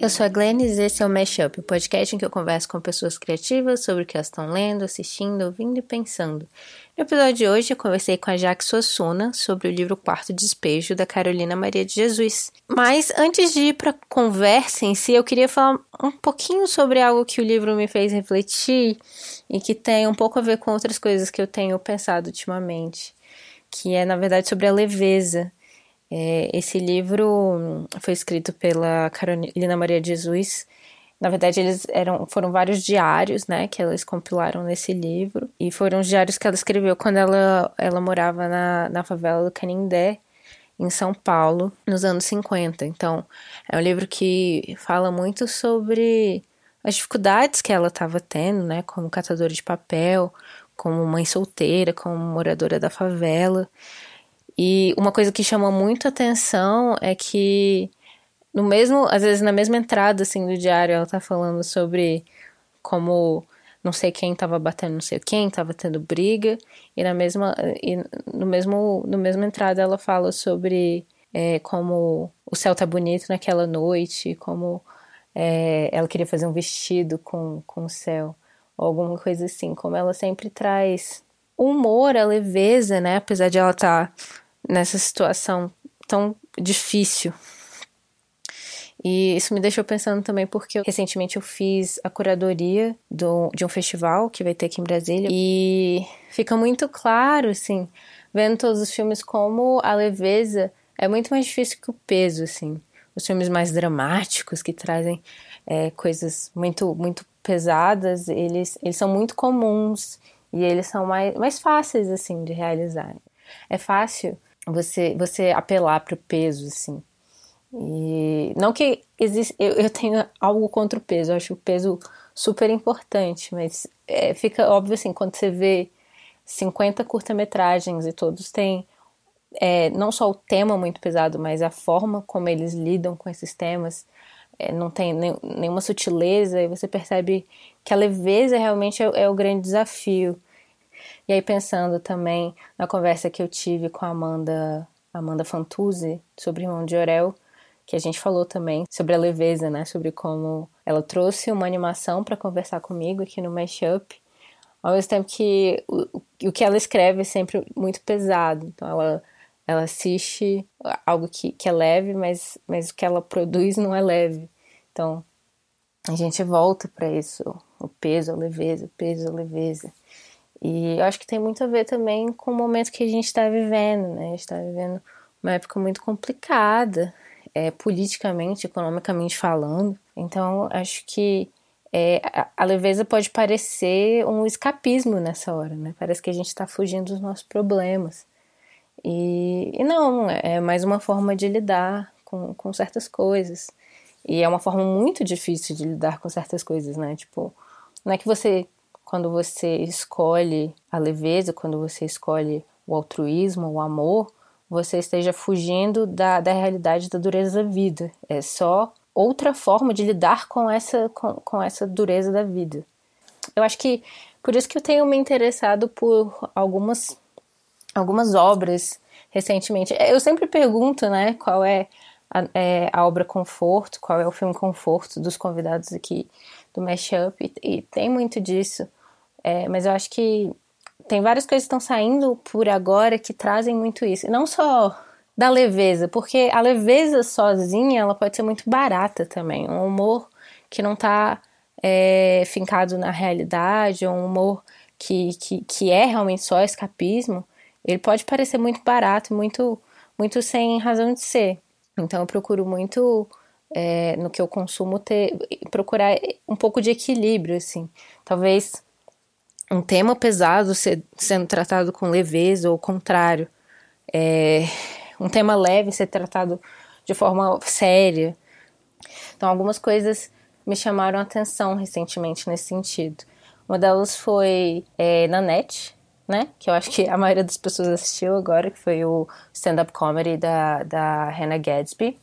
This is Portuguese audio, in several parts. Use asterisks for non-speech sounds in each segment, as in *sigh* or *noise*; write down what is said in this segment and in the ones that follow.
Eu sou a Glennis e esse é o Mashup, o podcast em que eu converso com pessoas criativas sobre o que elas estão lendo, assistindo, ouvindo e pensando. No episódio de hoje eu conversei com a Jaque Suassuna sobre o livro Quarto Despejo da Carolina Maria de Jesus. Mas antes de ir para a conversa em si, eu queria falar um pouquinho sobre algo que o livro me fez refletir e que tem um pouco a ver com outras coisas que eu tenho pensado ultimamente, que é na verdade sobre a leveza. É, esse livro foi escrito pela Carolina Maria Jesus. Na verdade, eles eram, foram vários diários, né, que elas compilaram nesse livro. E foram os diários que ela escreveu quando ela, ela morava na, na favela do Canindé, em São Paulo, nos anos 50. Então, é um livro que fala muito sobre as dificuldades que ela estava tendo, né, como catadora de papel, como mãe solteira, como moradora da favela. E uma coisa que chama muito atenção é que no mesmo, às vezes na mesma entrada assim do diário, ela tá falando sobre como não sei quem tava batendo não sei quem, tava tendo briga, e na mesma e no mesmo no mesma entrada ela fala sobre é, como o céu tá bonito naquela noite, como é, ela queria fazer um vestido com, com o céu, ou alguma coisa assim, como ela sempre traz humor, a leveza, né, apesar de ela estar tá nessa situação tão difícil. E isso me deixou pensando também porque recentemente eu fiz a curadoria do, de um festival que vai ter aqui em Brasília e fica muito claro, assim, vendo todos os filmes como a leveza é muito mais difícil que o peso, assim. Os filmes mais dramáticos que trazem é, coisas muito muito pesadas, eles, eles são muito comuns e eles são mais, mais fáceis, assim, de realizar. É fácil você você apelar para o peso assim. E não que existe eu, eu tenho algo contra o peso eu acho o peso super importante mas é, fica óbvio assim quando você vê 50 curta-metragens e todos têm é, não só o tema muito pesado mas a forma como eles lidam com esses temas é, não tem nem, nenhuma sutileza e você percebe que a leveza realmente é, é o grande desafio e aí pensando também na conversa que eu tive com a Amanda, Amanda Fantuzzi sobre Irmão de Orel, que a gente falou também sobre a leveza, né, sobre como ela trouxe uma animação para conversar comigo aqui no Mashup, ao mesmo tempo que o, o que ela escreve é sempre muito pesado, então ela ela assiste algo que, que é leve, mas, mas o que ela produz não é leve. Então, a gente volta para isso, o peso, a leveza, o peso, a leveza. E eu acho que tem muito a ver também com o momento que a gente está vivendo, né? A gente está vivendo uma época muito complicada, é, politicamente, economicamente falando. Então, acho que é, a, leveza pode parecer um escapismo nessa hora, né? Parece que a gente está fugindo dos nossos problemas. E, e, não, é mais uma forma de lidar com, com certas coisas. E é uma forma muito difícil de lidar com certas coisas, né? Tipo, não é que você quando você escolhe a leveza, quando você escolhe o altruísmo, o amor, você esteja fugindo da, da realidade da dureza da vida. É só outra forma de lidar com essa, com, com essa dureza da vida. Eu acho que por isso que eu tenho me interessado por algumas, algumas obras recentemente. Eu sempre pergunto, né, qual é a, é a obra conforto, qual é o filme conforto dos convidados aqui do Mashup, e, e tem muito disso. É, mas eu acho que tem várias coisas que estão saindo por agora que trazem muito isso. E não só da leveza, porque a leveza sozinha ela pode ser muito barata também. Um humor que não está é, fincado na realidade, um humor que, que, que é realmente só escapismo, ele pode parecer muito barato, muito, muito sem razão de ser. Então eu procuro muito é, no que eu consumo ter procurar um pouco de equilíbrio, assim. Talvez um tema pesado ser, sendo tratado com leveza ou o contrário. É, um tema leve ser tratado de forma séria. Então, algumas coisas me chamaram a atenção recentemente nesse sentido. Uma delas foi é, na net, né? Que eu acho que a maioria das pessoas assistiu agora, que foi o stand-up comedy da, da Hannah Gadsby,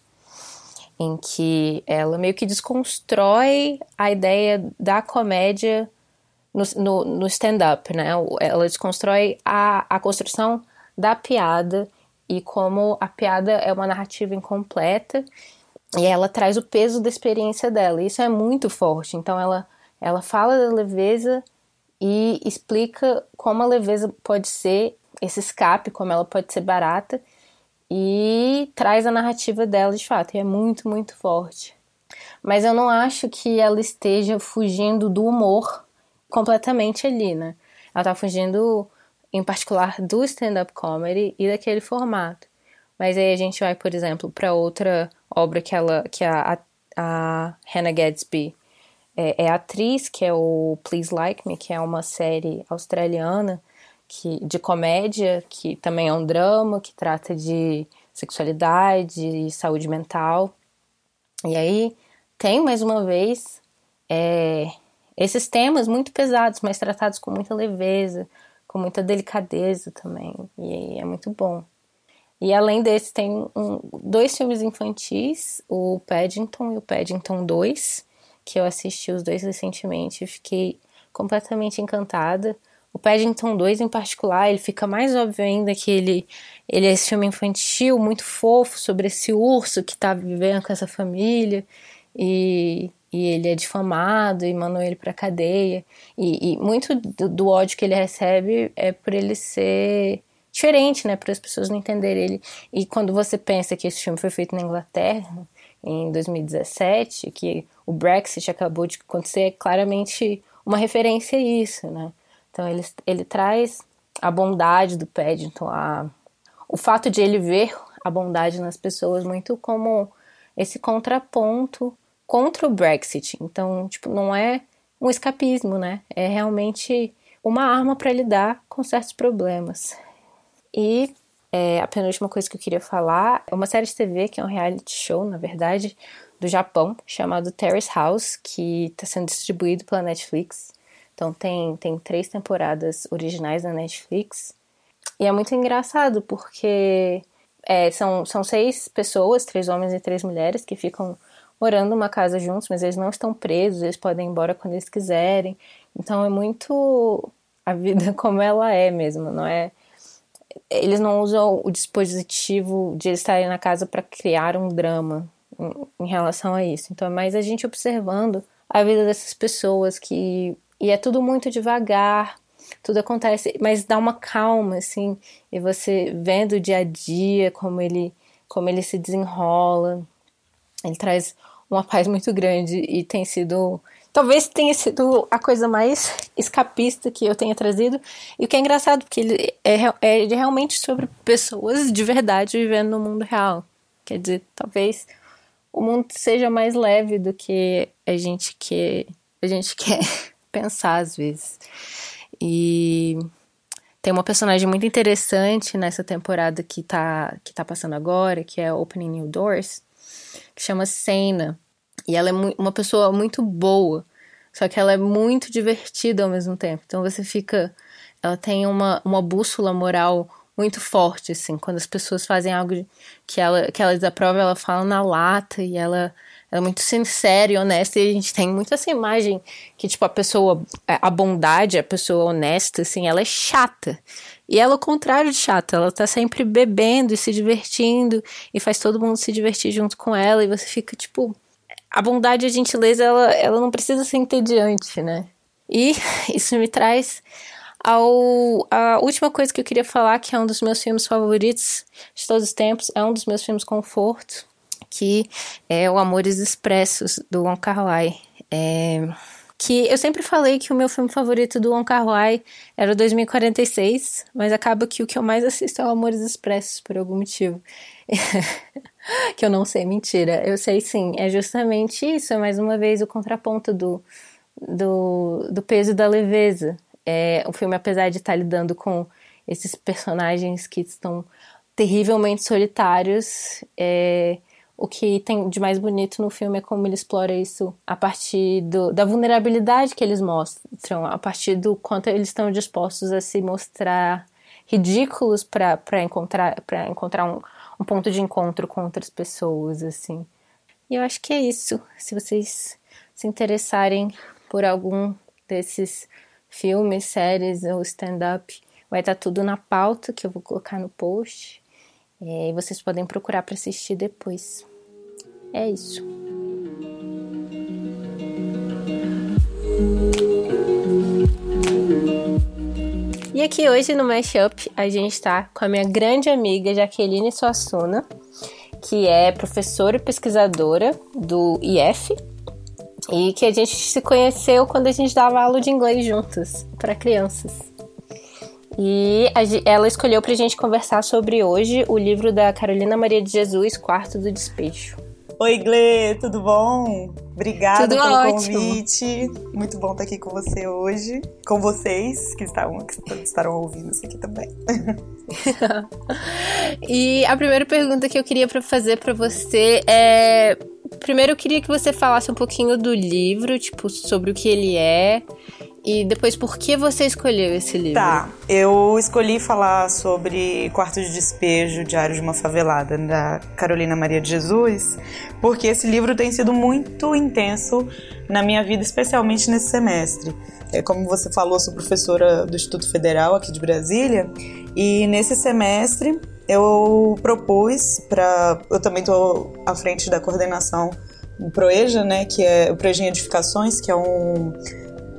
em que ela meio que desconstrói a ideia da comédia no, no, no stand-up, né? Ela desconstrói a, a construção da piada e como a piada é uma narrativa incompleta e ela traz o peso da experiência dela. Isso é muito forte. Então ela ela fala da leveza e explica como a leveza pode ser esse escape, como ela pode ser barata e traz a narrativa dela de fato. E é muito, muito forte. Mas eu não acho que ela esteja fugindo do humor completamente ali, né? Ela tá fugindo, em particular, do stand-up comedy e daquele formato. Mas aí a gente vai, por exemplo, para outra obra que ela, que a, a Hannah Gadsby é, é atriz, que é o Please Like Me, que é uma série australiana que, de comédia, que também é um drama, que trata de sexualidade e saúde mental. E aí tem mais uma vez é, esses temas muito pesados, mas tratados com muita leveza, com muita delicadeza também, e é muito bom. E além desse, tem um, dois filmes infantis, o Paddington e o Paddington 2, que eu assisti os dois recentemente e fiquei completamente encantada. O Paddington 2, em particular, ele fica mais óbvio ainda que ele, ele é esse filme infantil muito fofo sobre esse urso que está vivendo com essa família e, e ele é difamado e mandam ele para cadeia. E, e muito do, do, ódio que ele recebe é por ele ser diferente, né, para as pessoas não entenderem ele. E quando você pensa que esse filme foi feito na Inglaterra em 2017, que o Brexit acabou de acontecer, é claramente uma referência a isso, né? Então ele, ele traz a bondade do Paddington, a, o fato de ele ver a bondade nas pessoas muito como esse contraponto contra o Brexit. Então, tipo, não é um escapismo, né? É realmente uma arma para lidar com certos problemas. E é, a penúltima coisa que eu queria falar é uma série de TV, que é um reality show, na verdade, do Japão, chamado Terrace House, que está sendo distribuído pela Netflix. Então tem, tem três temporadas originais na Netflix. E é muito engraçado porque é, são, são seis pessoas, três homens e três mulheres, que ficam morando numa casa juntos, mas eles não estão presos, eles podem ir embora quando eles quiserem. Então é muito a vida *laughs* como ela é mesmo, não é? Eles não usam o dispositivo de eles estarem na casa para criar um drama em, em relação a isso. Então é mais a gente observando a vida dessas pessoas que e é tudo muito devagar, tudo acontece, mas dá uma calma assim, e você vendo o dia a dia como ele como ele se desenrola. Ele traz uma paz muito grande e tem sido. Talvez tenha sido a coisa mais escapista que eu tenha trazido. E o que é engraçado, porque ele é, é realmente sobre pessoas de verdade vivendo no mundo real. Quer dizer, talvez o mundo seja mais leve do que a gente quer, a gente quer *laughs* pensar às vezes. E tem uma personagem muito interessante nessa temporada que tá, que tá passando agora, que é Opening New Doors, que chama Sena. E ela é uma pessoa muito boa, só que ela é muito divertida ao mesmo tempo. Então você fica. Ela tem uma, uma bússola moral muito forte, assim. Quando as pessoas fazem algo que ela, que ela desaprova, ela fala na lata e ela, ela é muito sincera e honesta. E a gente tem muito essa imagem que, tipo, a pessoa, a bondade, a pessoa honesta, assim, ela é chata. E ela, ao contrário de chata, ela tá sempre bebendo e se divertindo e faz todo mundo se divertir junto com ela e você fica tipo. A bondade e a gentileza, ela, ela não precisa ser entediante, né? E *laughs* isso me traz ao, a última coisa que eu queria falar, que é um dos meus filmes favoritos de todos os tempos, é um dos meus filmes conforto, que é o Amores Expressos, do Wong Kar-wai. É que eu sempre falei que o meu filme favorito do Wong Kar Wai era o 2046, mas acaba que o que eu mais assisto é o Amores Expressos por algum motivo. *laughs* que eu não sei, mentira. Eu sei sim, é justamente isso, é mais uma vez o contraponto do, do, do peso da leveza. É, o filme, apesar de estar lidando com esses personagens que estão terrivelmente solitários, é, o que tem de mais bonito no filme é como ele explora isso a partir do, da vulnerabilidade que eles mostram, a partir do quanto eles estão dispostos a se mostrar ridículos para encontrar, pra encontrar um, um ponto de encontro com outras pessoas, assim. E eu acho que é isso. Se vocês se interessarem por algum desses filmes, séries ou stand-up, vai estar tudo na pauta que eu vou colocar no post. É, e vocês podem procurar para assistir depois. É isso. E aqui hoje no Mashup a gente está com a minha grande amiga Jaqueline Suassuna, que é professora e pesquisadora do IF, e que a gente se conheceu quando a gente dava aula de inglês juntos para crianças. E a, ela escolheu para a gente conversar sobre hoje o livro da Carolina Maria de Jesus, Quarto do Despejo. Oi, Gle, tudo bom? Obrigada tudo pelo ótimo. convite. Muito bom estar aqui com você hoje, com vocês que estavam que estarão ouvindo isso aqui também. *laughs* e a primeira pergunta que eu queria fazer para você é primeiro eu queria que você falasse um pouquinho do livro, tipo, sobre o que ele é. E depois, por que você escolheu esse livro? Tá, eu escolhi falar sobre Quarto de Despejo, Diário de uma Favelada, da Carolina Maria de Jesus, porque esse livro tem sido muito intenso na minha vida, especialmente nesse semestre. É, como você falou, sou professora do Instituto Federal aqui de Brasília, e nesse semestre eu propus para. Eu também estou à frente da coordenação do Proeja, né, que é o Proeja em Edificações, que é um,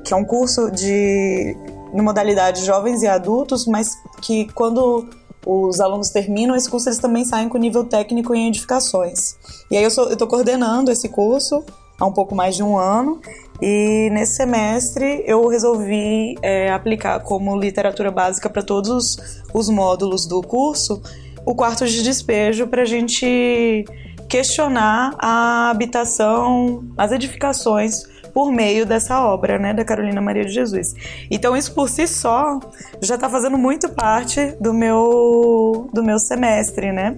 que é um curso de na modalidade jovens e adultos, mas que quando os alunos terminam esse curso, eles também saem com nível técnico em edificações. E aí eu estou coordenando esse curso há um pouco mais de um ano. E nesse semestre eu resolvi é, aplicar como literatura básica para todos os módulos do curso o quarto de despejo para a gente questionar a habitação, as edificações por meio dessa obra, né, da Carolina Maria de Jesus. Então isso por si só já está fazendo muito parte do meu do meu semestre, né?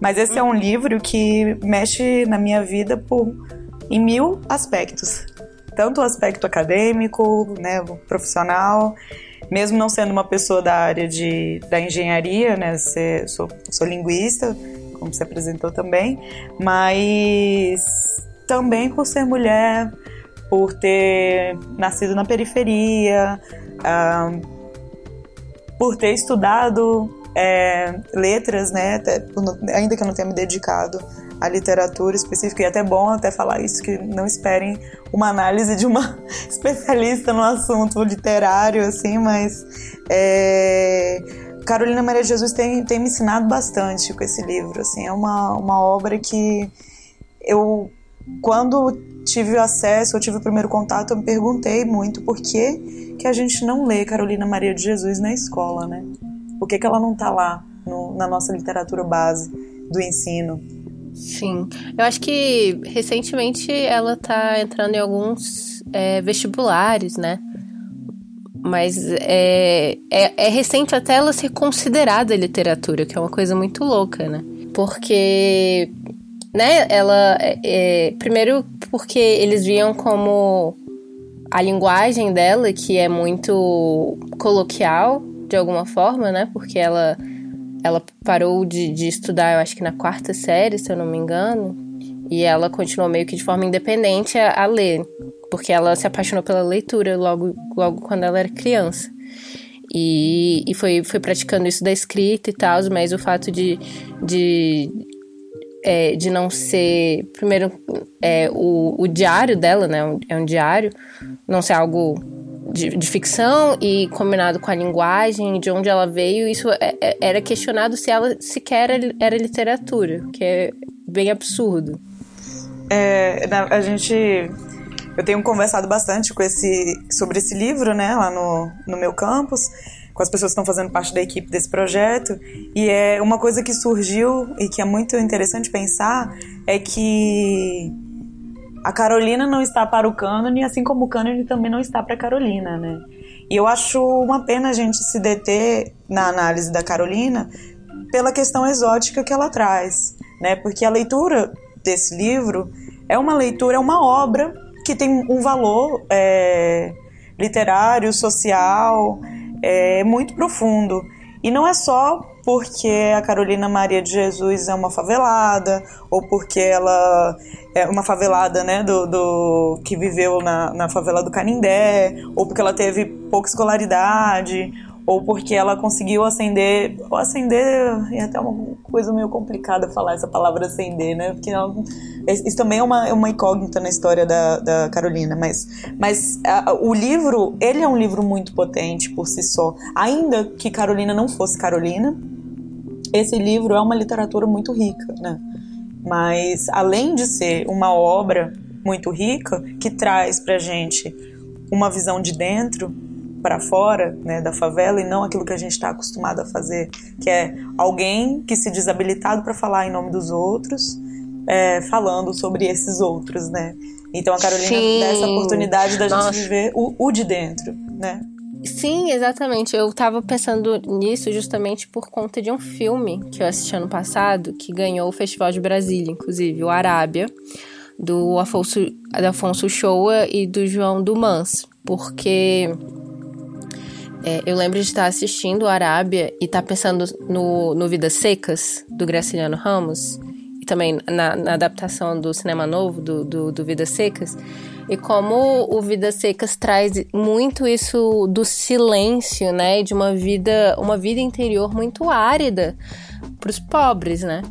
Mas esse é um livro que mexe na minha vida por em mil aspectos. Tanto o aspecto acadêmico, né, profissional, mesmo não sendo uma pessoa da área de, da engenharia, né, sou, sou linguista, como se apresentou também, mas também por ser mulher, por ter nascido na periferia, por ter estudado é, letras, né, até, ainda que eu não tenha me dedicado a literatura específica, e é até bom até falar isso, que não esperem uma análise de uma *laughs* especialista no assunto literário, assim, mas é, Carolina Maria Jesus tem, tem me ensinado bastante com esse livro, assim, é uma, uma obra que eu, quando tive acesso, eu tive o primeiro contato, eu me perguntei muito por que, que a gente não lê Carolina Maria de Jesus na escola, né? Por que, que ela não está lá no, na nossa literatura base do ensino? Sim. Eu acho que recentemente ela tá entrando em alguns é, vestibulares, né? Mas é, é, é, recente até ela ser considerada literatura, que é uma coisa muito louca, né? Porque, né, ela. É, é primeiro, porque eles viam como a linguagem dela, que é muito coloquial, de alguma forma, né? Porque ela ela parou de, de estudar, eu acho que na quarta série, se eu não me engano, e ela continuou meio que de forma independente a, a ler, porque ela se apaixonou pela leitura logo, logo quando ela era criança. E, e foi, foi praticando isso da escrita e tal, mas o fato de, de, é, de não ser. Primeiro, é, o, o diário dela, né? É um diário, não ser algo de, de, ficção e combinado com a linguagem, de onde ela veio, isso é, é, era questionado se ela sequer era, era literatura, que é bem absurdo. É, a gente. Eu tenho conversado bastante com esse, sobre esse livro, né, lá no, no meu campus, com as pessoas que estão fazendo parte da equipe desse projeto. E é uma coisa que surgiu e que é muito interessante pensar é que a Carolina não está para o cânone, assim como o cânone também não está para a Carolina, né? E eu acho uma pena a gente se deter na análise da Carolina pela questão exótica que ela traz, né? Porque a leitura desse livro é uma leitura, é uma obra que tem um valor é, literário, social, é, muito profundo. E não é só porque a Carolina Maria de Jesus é uma favelada, ou porque ela é uma favelada, né, do, do que viveu na, na favela do Canindé, ou porque ela teve pouca escolaridade, ou porque ela conseguiu acender, acender é até uma coisa meio complicada falar essa palavra acender, né? Porque ela, isso também é uma, é uma incógnita na história da, da Carolina, mas, mas a, o livro, ele é um livro muito potente por si só. Ainda que Carolina não fosse Carolina, esse livro é uma literatura muito rica, né? Mas além de ser uma obra muito rica, que traz pra gente uma visão de dentro para fora né, da favela e não aquilo que a gente está acostumado a fazer, que é alguém que se desabilitado para falar em nome dos outros, é, falando sobre esses outros, né? Então a Carolina Sim. dá essa oportunidade da Nossa. gente viver o, o de dentro, né? Sim, exatamente. Eu tava pensando nisso justamente por conta de um filme que eu assisti ano passado, que ganhou o Festival de Brasília, inclusive, o Arábia, do Afonso, do Afonso Shoa e do João Dumans. Porque é, eu lembro de estar assistindo Arábia e estar pensando no, no Vidas Secas, do Graciliano Ramos, e também na, na adaptação do Cinema Novo, do, do, do Vidas Secas, e como o Vidas Secas traz muito isso do silêncio, né? De uma vida, uma vida interior muito árida para os pobres, né?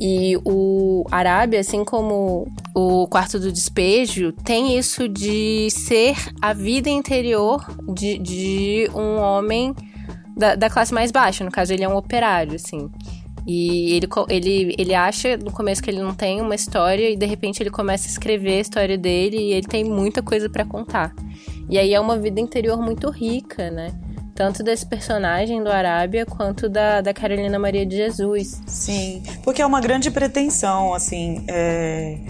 E o Arábia, assim como o Quarto do Despejo, tem isso de ser a vida interior de, de um homem da, da classe mais baixa. No caso, ele é um operário, assim. E ele, ele, ele acha no começo que ele não tem uma história e de repente ele começa a escrever a história dele e ele tem muita coisa para contar. E aí é uma vida interior muito rica, né? Tanto desse personagem do Arábia quanto da, da Carolina Maria de Jesus. Sim, porque é uma grande pretensão, assim, é,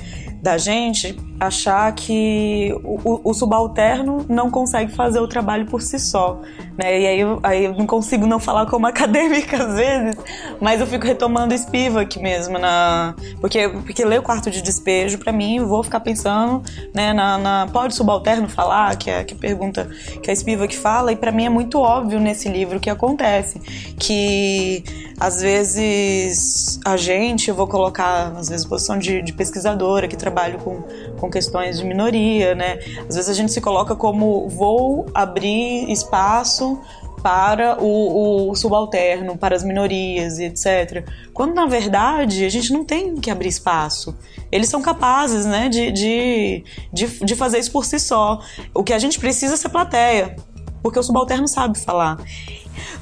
da gente achar que o, o, subalterno não consegue fazer o trabalho por si só, né? E aí, aí eu não consigo não falar como *laughs* acadêmica às vezes, mas eu fico retomando Spivak mesmo, na, porque, porque ler o quarto de despejo, para mim, eu vou ficar pensando, né, na, na pode subalterno falar, que é que pergunta que a Spivak fala, e para mim é muito óbvio nesse livro que acontece, que às vezes a gente, eu vou colocar às vezes posição de, de pesquisadora que trabalho com, com questões de minoria, né? Às vezes a gente se coloca como vou abrir espaço para o, o, subalterno, para as minorias e etc. Quando na verdade a gente não tem que abrir espaço. Eles são capazes né, de, de, de, de fazer isso por si só. O que a gente precisa é ser plateia, porque o subalterno sabe falar.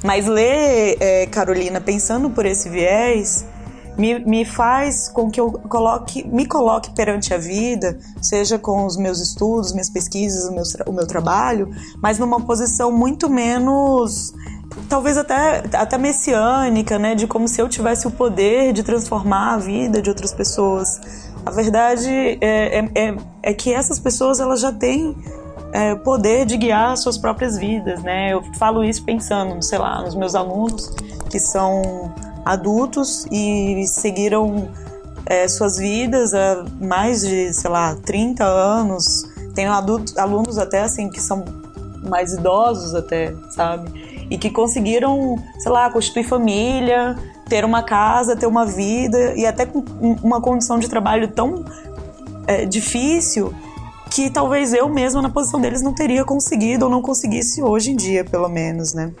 Mas ler é, Carolina pensando por esse viés me, me faz com que eu coloque, me coloque perante a vida, seja com os meus estudos, minhas pesquisas, o meu, o meu trabalho, mas numa posição muito menos talvez até, até messiânica, né? De como se eu tivesse o poder de transformar a vida de outras pessoas. A verdade é, é, é, é que essas pessoas elas já têm é, poder de guiar suas próprias vidas, né? Eu falo isso pensando, sei lá, nos meus alunos que são adultos e seguiram é, suas vidas há mais de, sei lá, 30 anos. Tenho adultos, alunos até assim que são mais idosos até, sabe? E que conseguiram, sei lá, constituir família, ter uma casa, ter uma vida e até com uma condição de trabalho tão é, difícil que talvez eu mesma na posição deles não teria conseguido ou não conseguisse hoje em dia, pelo menos, né?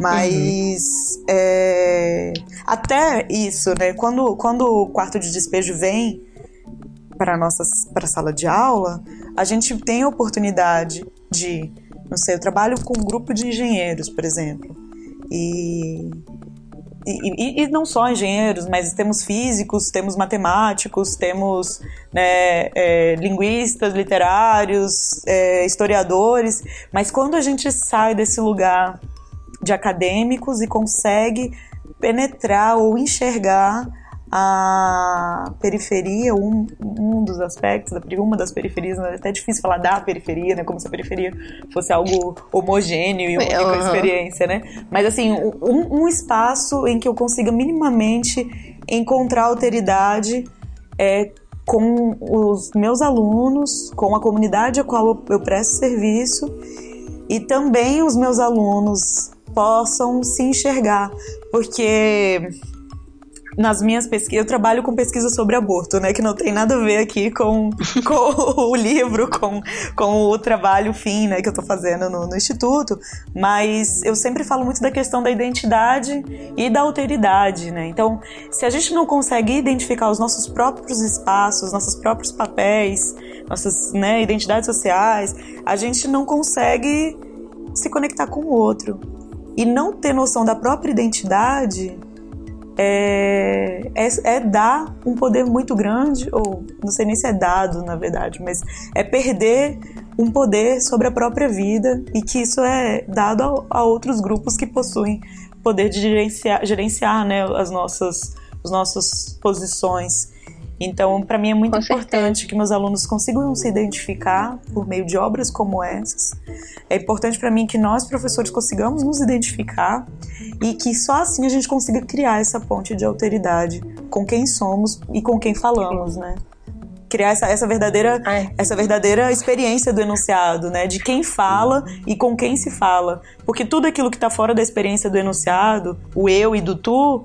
Mas uhum. é, até isso, né? Quando, quando o quarto de despejo vem para nossa para a sala de aula, a gente tem a oportunidade de, não sei, eu trabalho com um grupo de engenheiros, por exemplo, e e, e, e, não só engenheiros, mas temos físicos, temos matemáticos, temos né, é, linguistas, literários, é, historiadores. Mas quando a gente sai desse lugar de acadêmicos e consegue penetrar ou enxergar a periferia, um, um dos aspectos, uma das periferias, é até difícil falar da periferia, né? Como se a periferia fosse algo homogêneo e uma única uhum. experiência, né? Mas assim, um, um, espaço em que eu consiga minimamente encontrar alteridade é, com os meus alunos, com a comunidade a qual eu presto serviço e também os meus alunos possam se enxergar, porque nas minhas pesquisas, eu trabalho com pesquisa sobre aborto, né? Que não tem nada a ver aqui com, *laughs* com o livro, com, com o trabalho fim, né? Que eu tô fazendo no, no, Instituto. Mas eu sempre falo muito da questão da identidade e da alteridade, né? Então, se a gente não consegue identificar os nossos próprios espaços, nossos próprios papéis, nossas né, identidades sociais, a gente não consegue se conectar com o outro. E não ter noção da própria identidade é, é, é, dar um poder muito grande, ou não sei nem se é dado, na verdade, mas é perder um poder sobre a própria vida e que isso é dado a, a outros grupos que possuem poder de gerenciar, gerenciar né, as nossas, as nossas posições. Então, para mim é muito Com importante certeza. que meus alunos consigam se identificar por meio de obras como essas. É importante para mim que nós, professores, consigamos nos identificar e que só assim a gente consiga criar essa ponte de alteridade com quem somos e com quem falamos, né? criar essa, essa verdadeira essa verdadeira experiência do enunciado, né? De quem fala e com quem se fala, porque tudo aquilo que está fora da experiência do enunciado, o eu e do tu,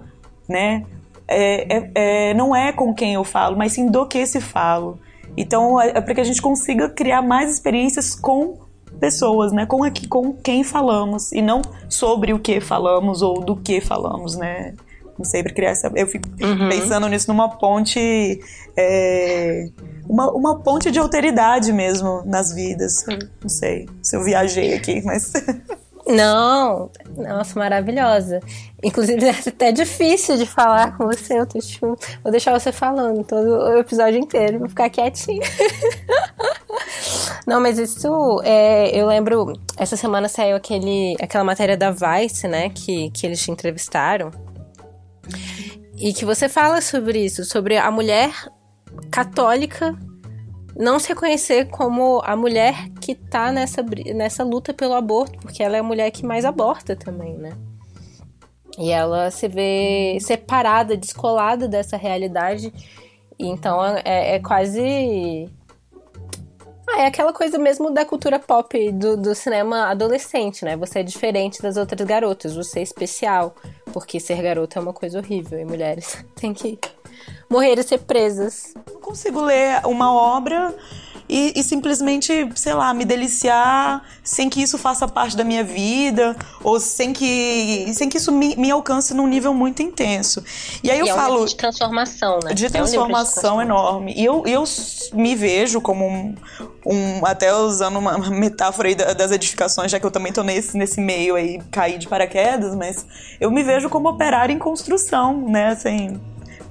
né? É, é, é, não é com quem eu falo, mas sim do que se falo. Então é, é para que a gente consiga criar mais experiências com pessoas, né? Com, aqui, com quem falamos e não sobre o que falamos ou do que falamos, né? Não sei, para criar essa. Eu fico uhum. pensando nisso numa ponte. É, uma, uma ponte de alteridade mesmo nas vidas. Não sei se eu viajei aqui, mas. *laughs* Não, nossa, maravilhosa. Inclusive, *laughs* é até difícil de falar com você. Eu tô, tipo, vou deixar você falando todo o episódio inteiro, vou ficar quietinha. *laughs* Não, mas isso, é, eu lembro, essa semana saiu aquele, aquela matéria da Vice, né, que, que eles te entrevistaram. E que você fala sobre isso, sobre a mulher católica não se reconhecer como a mulher que tá nessa, nessa luta pelo aborto, porque ela é a mulher que mais aborta também, né? E ela se vê separada, descolada dessa realidade. Então é, é quase. Ah, é aquela coisa mesmo da cultura pop do, do cinema adolescente, né? Você é diferente das outras garotas, você é especial. Porque ser garota é uma coisa horrível e mulheres *laughs* têm que morrer e ser presas. Não consigo ler uma obra e, e, simplesmente, sei lá, me deliciar sem que isso faça parte da minha vida ou sem que, sem que isso me, me alcance num nível muito intenso. E aí eu e falo. É um de transformação, né? De transformação, é um de transformação enorme. E eu, eu me vejo como um, um. Até usando uma metáfora aí das edificações, já que eu também tô nesse, nesse meio aí, caí de paraquedas, mas eu me vejo como operário em construção, né? Assim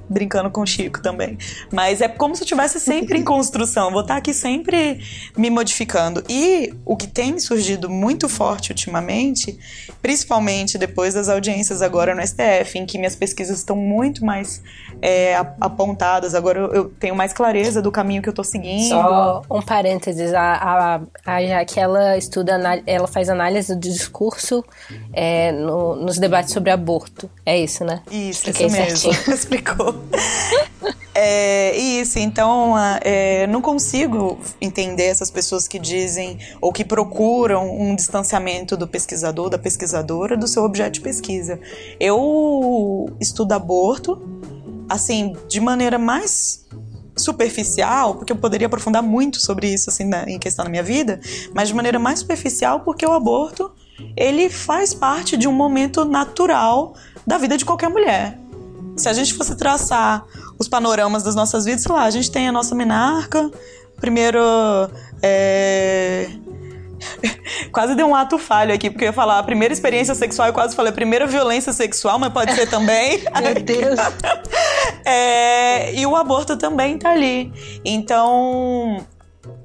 brincando com o Chico também. Mas é como se eu estivesse sempre em *laughs* construção, vou estar aqui sempre me modificando. E o que tem surgido muito forte ultimamente, principalmente depois das audiências agora no STF, em que minhas pesquisas estão muito mais é, apontadas, agora eu, tenho mais clareza do caminho que eu estou seguindo. Só um parênteses, a, a, a ela estuda, ela faz análise do discurso é, no, nos debates sobre aborto. É isso, né? Isso, Expliquei isso mesmo. *laughs* Explicou. *laughs* É, isso, então é, não consigo entender essas pessoas que dizem ou que procuram um distanciamento do pesquisador, da pesquisadora, do seu objeto de pesquisa. Eu estudo aborto, assim, de maneira mais superficial, porque eu poderia aprofundar muito sobre isso, assim, na, em questão da minha vida, mas de maneira mais superficial, porque o aborto, ele faz parte de um momento natural da vida de qualquer mulher se a gente fosse traçar os panoramas das nossas vidas, sei lá, a gente tem a nossa menarca, primeiro. É... *laughs* quase deu um ato falho aqui, porque eu ia falar a primeira experiência sexual, eu quase falei a primeira violência sexual, mas pode ser também. *laughs* Meu Deus! *laughs* é... E o aborto também tá ali. Então.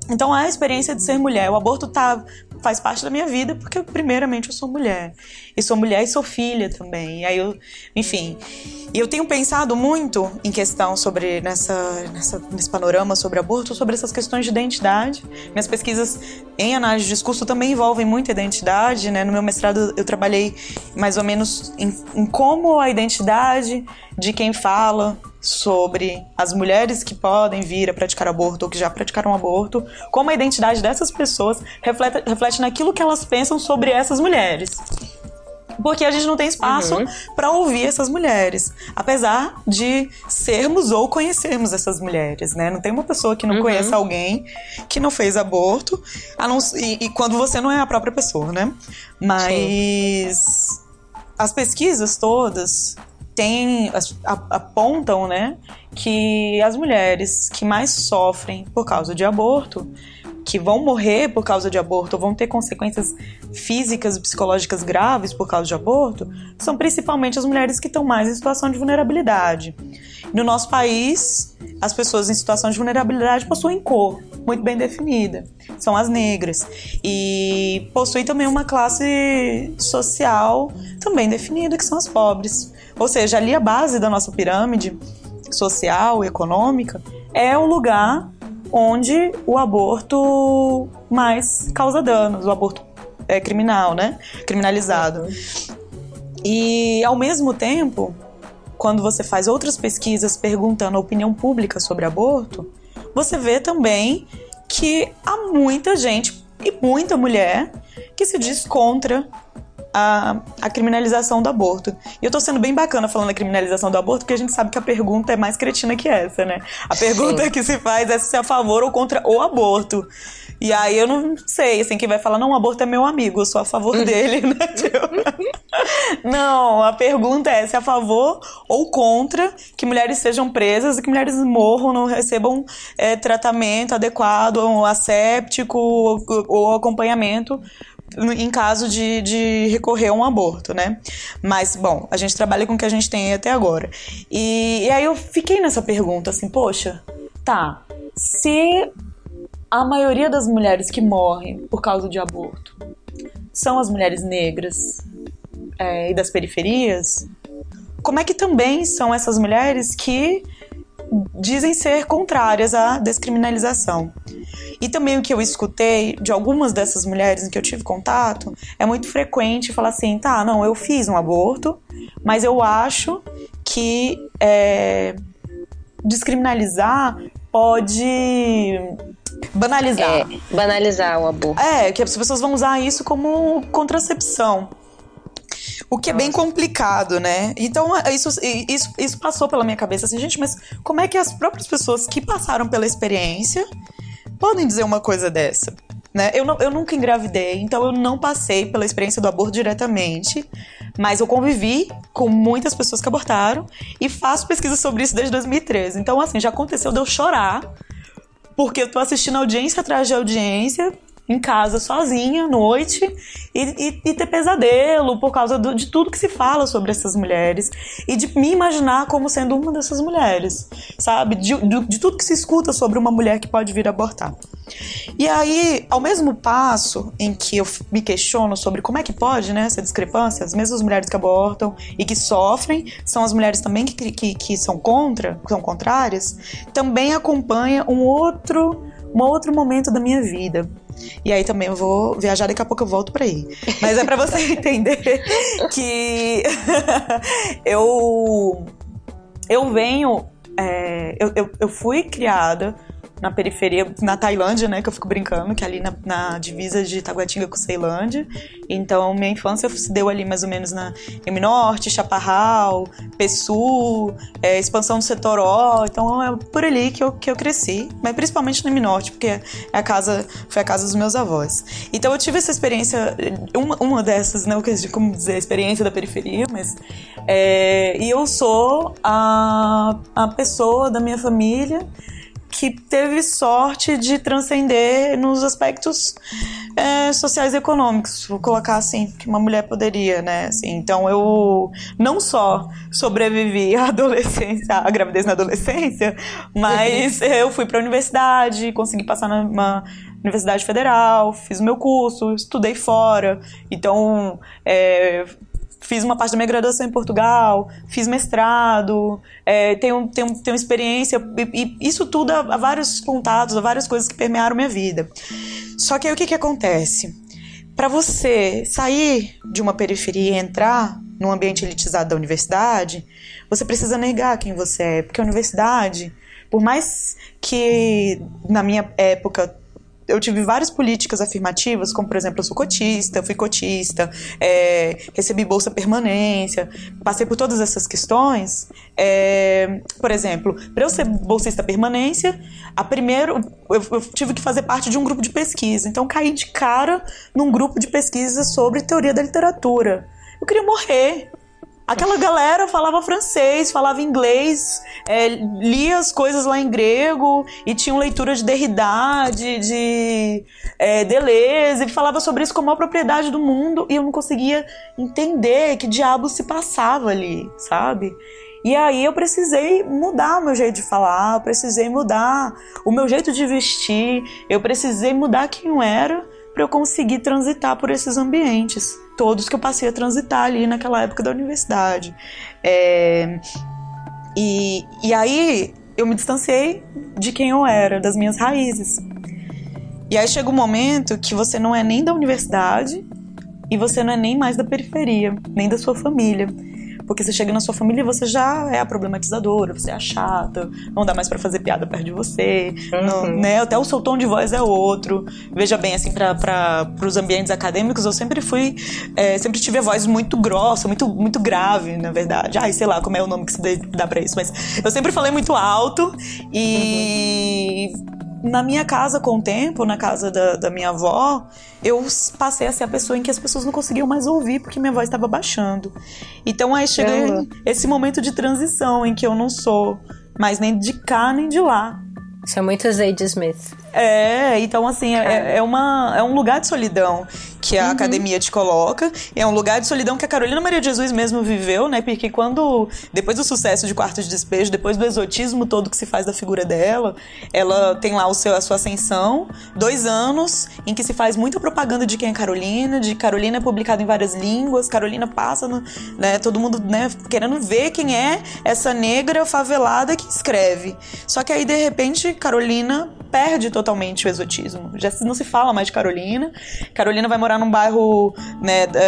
Então a experiência de ser mulher, o aborto tá faz parte da minha vida, porque primeiramente eu sou mulher. E sou mulher e sou filha também. E aí eu, enfim. E eu tenho pensado muito em questão sobre nessa, nessa nesse panorama sobre aborto, sobre essas questões de identidade. Minhas pesquisas em análise de discurso também envolvem muita identidade, né? No meu mestrado eu trabalhei mais ou menos em, em como a identidade de quem fala sobre as mulheres que podem vir a praticar aborto ou que já praticaram aborto, como a identidade dessas pessoas reflete, reflete naquilo que elas pensam sobre essas mulheres. porque a gente não tem espaço uhum. para ouvir essas mulheres, apesar de sermos ou conhecermos essas mulheres, né? Não tem uma pessoa que não uhum. conheça alguém que não fez aborto, não, e, e, quando você não é a própria pessoa, né? Mas Sim. as pesquisas todas apontam, né, que as mulheres que mais sofrem por causa de aborto que vão morrer por causa de aborto ou vão ter consequências físicas e psicológicas graves por causa de aborto são principalmente as mulheres que estão mais em situação de vulnerabilidade. No nosso país, as pessoas em situação de vulnerabilidade possuem cor muito bem definida, são as negras. E possuem também uma classe social também definida, que são as pobres. Ou seja, ali a base da nossa pirâmide social e econômica é o lugar onde o aborto mais causa danos, o aborto é criminal, né? Criminalizado. E ao mesmo tempo, quando você faz outras pesquisas perguntando a opinião pública sobre aborto, você vê também que há muita gente e muita mulher que se diz contra a, a criminalização do aborto. E eu tô sendo bem bacana falando da criminalização do aborto, porque a gente sabe que a pergunta é mais cretina que essa, né? A pergunta Sim. que se faz é se é a favor ou contra o aborto. E aí eu não sei, assim, quem vai falar, não, o aborto é meu amigo, eu sou a favor dele, *laughs* né? *laughs* não, a pergunta é se é a favor ou contra que mulheres sejam presas e que mulheres morram, não recebam é, tratamento adequado, ou asséptico ou, ou acompanhamento em caso de, de recorrer a um aborto, né? Mas, bom, a gente trabalha com o que a gente tem até agora. E, e aí eu fiquei nessa pergunta, assim, poxa, tá, se a maioria das mulheres que morrem por causa de aborto são as mulheres negras é, e das periferias, como é que também são essas mulheres que dizem ser contrárias à descriminalização? E também o que eu escutei de algumas dessas mulheres em que eu tive contato é muito frequente falar assim: tá, não, eu fiz um aborto, mas eu acho que é, descriminalizar pode banalizar. É, banalizar o aborto. É, que as pessoas vão usar isso como contracepção. O que é bem complicado, né? Então, isso, isso, isso passou pela minha cabeça assim, gente, mas como é que as próprias pessoas que passaram pela experiência podem dizer uma coisa dessa? Né? Eu, não, eu nunca engravidei, então eu não passei pela experiência do aborto diretamente, mas eu convivi com muitas pessoas que abortaram e faço pesquisa sobre isso desde 2013. Então, assim, já aconteceu de eu chorar, porque eu tô assistindo audiência atrás de audiência, em casa sozinha, à noite, e, e, e ter pesadelo por causa do, de tudo que se fala sobre essas mulheres e de me imaginar como sendo uma dessas mulheres, sabe? De, de, de tudo que se escuta sobre uma mulher que pode vir abortar. E aí, ao mesmo passo em que eu me questiono sobre como é que pode, né, essa discrepância, as mesmas mulheres que abortam e que sofrem, são as mulheres também que, que, que são contra, que são contrárias, também acompanha um outro, um outro momento da minha vida e aí também eu vou viajar, daqui a pouco eu volto para aí. Mas é para você *laughs* entender que *laughs* eu eu venho é, eu, eu, eu fui criada na periferia, na Tailândia, né, que eu fico brincando, que é ali na, na divisa de Taguatinga com Ceilândia. Então, minha infância se deu ali mais ou menos na M Norte, Chaparral, Pessu, é, expansão do Setoró. Então, é por ali que eu, que eu cresci, mas principalmente no M Norte, porque é a casa, foi a casa dos meus avós. Então, eu tive essa experiência, uma, uma dessas, né, como dizer, experiência da periferia, mas. É, e eu sou a, a pessoa da minha família que teve sorte de transcender nos aspectos é, sociais e econômicos, vou colocar assim, que uma mulher poderia, né? Assim, então eu não só sobrevivi à *laughs* adolescência, à gravidez na adolescência, mas eu fui para a universidade, consegui passar numa Universidade Federal, fiz o meu curso, estudei fora, então é, fiz uma parte da minha graduação em Portugal, fiz mestrado, é, tenho, tenho, tenho experiência, e, e isso tudo há, vários contatos, há várias coisas que permearam minha vida. Só que aí o que, que acontece? Para você sair de uma periferia e entrar num ambiente elitizado da universidade, você precisa negar quem você é, porque a universidade, por mais que na minha época eu tive várias políticas afirmativas, como por exemplo, eu sou cotista, fui cotista, é, recebi bolsa permanência, passei por todas essas questões. É, por exemplo, para eu ser bolsista permanência, a primeiro eu, eu, tive que fazer parte de um grupo de pesquisa. Então caí de cara num grupo de pesquisa sobre teoria da literatura. Eu queria morrer. Aquela galera falava francês, falava inglês, é, lia as coisas lá em grego e tinha leitura de Derrida, de, de é, Deleuze, e falava sobre isso como a propriedade do mundo e eu não conseguia entender que diabo se passava ali, sabe? E aí eu precisei mudar o meu jeito de falar, eu precisei mudar o meu jeito de vestir, eu precisei mudar quem eu era para eu conseguir transitar por esses ambientes todos que eu passei a transitar ali naquela época da universidade. É, e, e aí eu me distanciei de quem eu era, das minhas raízes. E aí chega um momento que você não é nem da universidade e você não é nem mais da periferia, nem da sua família. Porque você chega na sua família e você já é a problematizadora, você é a chata, não dá mais para fazer piada perto de você, uhum. não, né? Até o seu tom de voz é outro. Veja bem, assim, para os ambientes acadêmicos, eu sempre fui, é, sempre tive a voz muito grossa, muito, muito grave, na verdade. Ai, sei lá como é o nome que se dá pra isso, mas eu sempre falei muito alto e. Uhum na minha casa, com o tempo, na casa da, da, minha avó, eu passei a ser a pessoa em que as pessoas não conseguiam mais ouvir porque minha voz estava baixando. Então aí chega esse momento de transição em que eu não sou mais nem de cá nem de lá. São muitas Zade Smith. É, então assim, é, é, uma, é um lugar de solidão que a uhum. academia te coloca. É um lugar de solidão que a Carolina Maria de Jesus mesmo viveu, né? Porque quando, depois do sucesso de Quarto de Despejo, depois do exotismo todo que se faz da figura dela, ela tem lá o seu, a sua ascensão, dois anos em que se faz muita propaganda de quem é Carolina, de Carolina é publicado em várias línguas, Carolina passa, no, né? Todo mundo, né, querendo ver quem é essa negra favelada que escreve. Só que aí, de repente, Carolina perde totalmente o exotismo. Já não se fala mais de Carolina. Carolina vai morar num bairro né, da,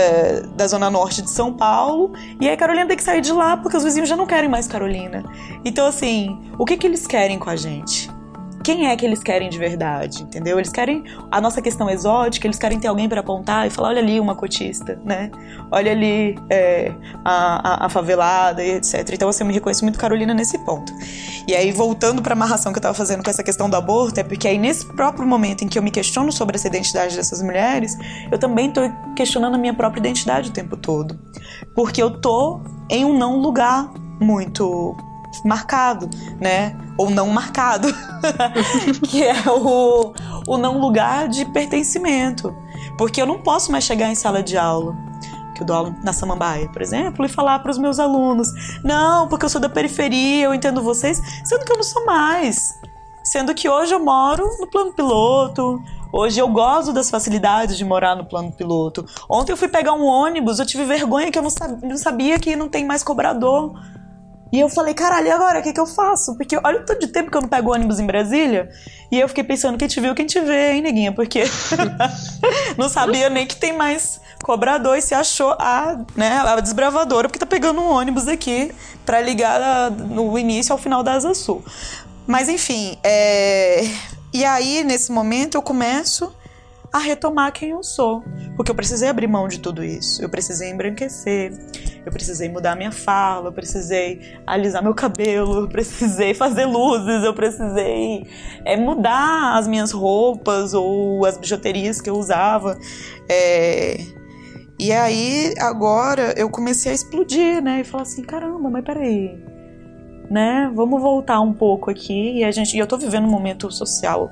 da zona norte de São Paulo. E aí Carolina tem que sair de lá porque os vizinhos já não querem mais Carolina. Então, assim, o que, que eles querem com a gente? Quem é que eles querem de verdade, entendeu? Eles querem a nossa questão exótica, eles querem ter alguém para apontar e falar: olha ali uma cotista, né? Olha ali é, a, a, a, favelada e etc. Então, assim, eu me reconheço muito Carolina nesse ponto. E aí, voltando para a amarração que eu tava fazendo com essa questão do aborto, é porque aí nesse próprio momento em que eu me questiono sobre essa identidade dessas mulheres, eu também tô questionando a minha própria identidade o tempo todo. Porque eu tô em um não lugar muito marcado, né? Ou não marcado, *laughs* que é o, o não lugar de pertencimento. Porque eu não posso mais chegar em sala de aula, que eu dou aula na Samambaia, por exemplo, e falar para os meus alunos: não, porque eu sou da periferia, eu entendo vocês, sendo que eu não sou mais. Sendo que hoje eu moro no plano piloto, Hoje eu gosto das facilidades de morar no plano piloto. Ontem eu fui pegar um ônibus, eu tive vergonha que eu não sabia que não tem mais cobrador. E eu falei, caralho, e agora? O que, que eu faço? Porque olha o tanto de tempo que eu não pego ônibus em Brasília. E eu fiquei pensando, quem te viu, quem te vê, hein, neguinha? Porque *laughs* não sabia nem que tem mais cobrador e se achou a, né, a desbravadora, porque tá pegando um ônibus aqui para ligar no início ao final da Asa Sul. Mas enfim, é... e aí nesse momento eu começo a retomar quem eu sou. Porque eu precisei abrir mão de tudo isso. Eu precisei embranquecer, eu precisei mudar minha fala, eu precisei alisar meu cabelo, eu precisei fazer luzes, eu precisei é, mudar as minhas roupas ou as bijuterias que eu usava. É... E aí, agora, eu comecei a explodir, né? E falar assim: caramba, mas peraí. Né? Vamos voltar um pouco aqui. E a gente, e eu tô vivendo um momento social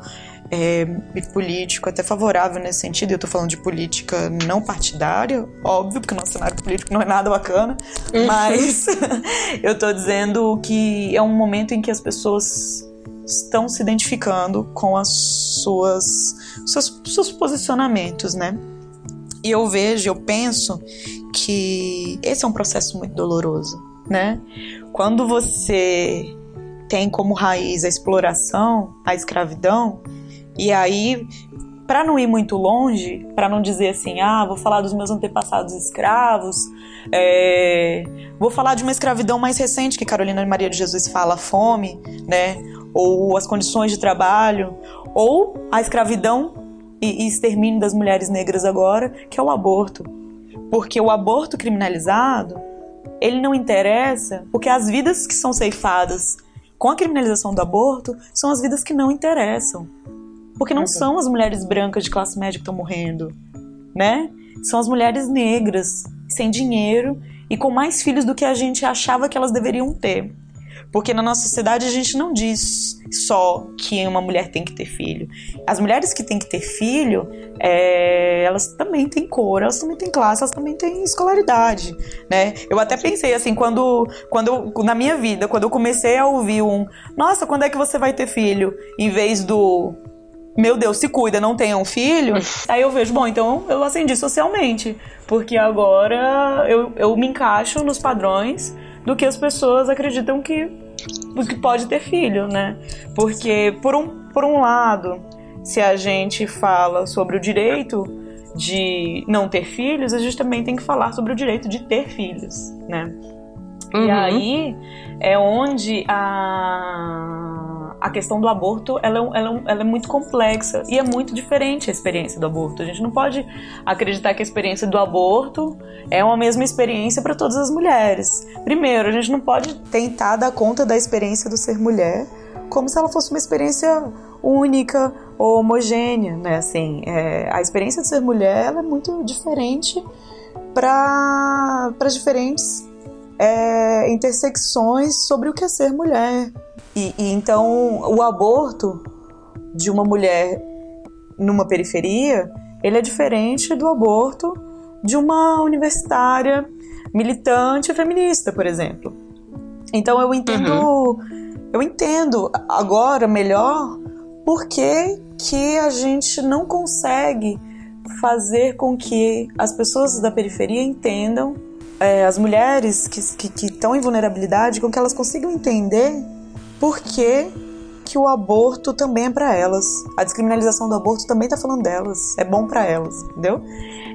é, e político até favorável nesse sentido. Eu estou falando de política não partidária, óbvio, porque o nosso cenário político não é nada bacana, uhum. mas *laughs* eu estou dizendo que é um momento em que as pessoas estão se identificando com as suas seus, seus posicionamentos, né? E eu vejo, eu penso que esse é um processo muito doloroso, né? Quando você tem como raiz a exploração, a escravidão, e aí, para não ir muito longe, para não dizer assim, ah, vou falar dos meus antepassados escravos, é, vou falar de uma escravidão mais recente que Carolina Maria de Jesus fala, a fome, né? ou as condições de trabalho, ou a escravidão e, e extermínio das mulheres negras agora, que é o aborto. Porque o aborto criminalizado, ele não interessa, porque as vidas que são ceifadas com a criminalização do aborto são as vidas que não interessam. Porque não são as mulheres brancas de classe média que estão morrendo, né? São as mulheres negras, sem dinheiro e com mais filhos do que a gente achava que elas deveriam ter. Porque na nossa sociedade a gente não diz só que uma mulher tem que ter filho. As mulheres que têm que ter filho, é, elas também têm cor, elas também têm classe, elas também têm escolaridade, né? Eu até pensei assim, quando, quando na minha vida, quando eu comecei a ouvir um, nossa, quando é que você vai ter filho? Em vez do meu Deus, se cuida, não tenha um filho. *laughs* Aí eu vejo, bom, então eu acendi socialmente. Porque agora eu, eu me encaixo nos padrões do que as pessoas acreditam que, que pode ter filho, né? Porque, por um, por um lado, se a gente fala sobre o direito de não ter filhos, a gente também tem que falar sobre o direito de ter filhos, né? Uhum. E aí é onde a a questão do aborto ela é, ela, é ela é, muito complexa e é muito diferente a experiência do aborto. A gente não pode acreditar que a experiência do aborto é uma mesma experiência para todas as mulheres. Primeiro, a gente não pode tentar dar conta da experiência do ser mulher como se ela fosse uma experiência única ou homogênea, né? Assim, é, a experiência de ser mulher é muito diferente para diferentes é, intersecções sobre o que é ser mulher. E, e então o aborto de uma mulher numa periferia, ele é diferente do aborto de uma universitária militante feminista, por exemplo. Então eu entendo, uhum. eu entendo agora melhor por que, que a gente não consegue fazer com que as pessoas da periferia entendam, é, as mulheres que estão em vulnerabilidade, com que elas consigam entender por que, que o aborto também é para elas. A descriminalização do aborto também tá falando delas. É bom para elas, entendeu?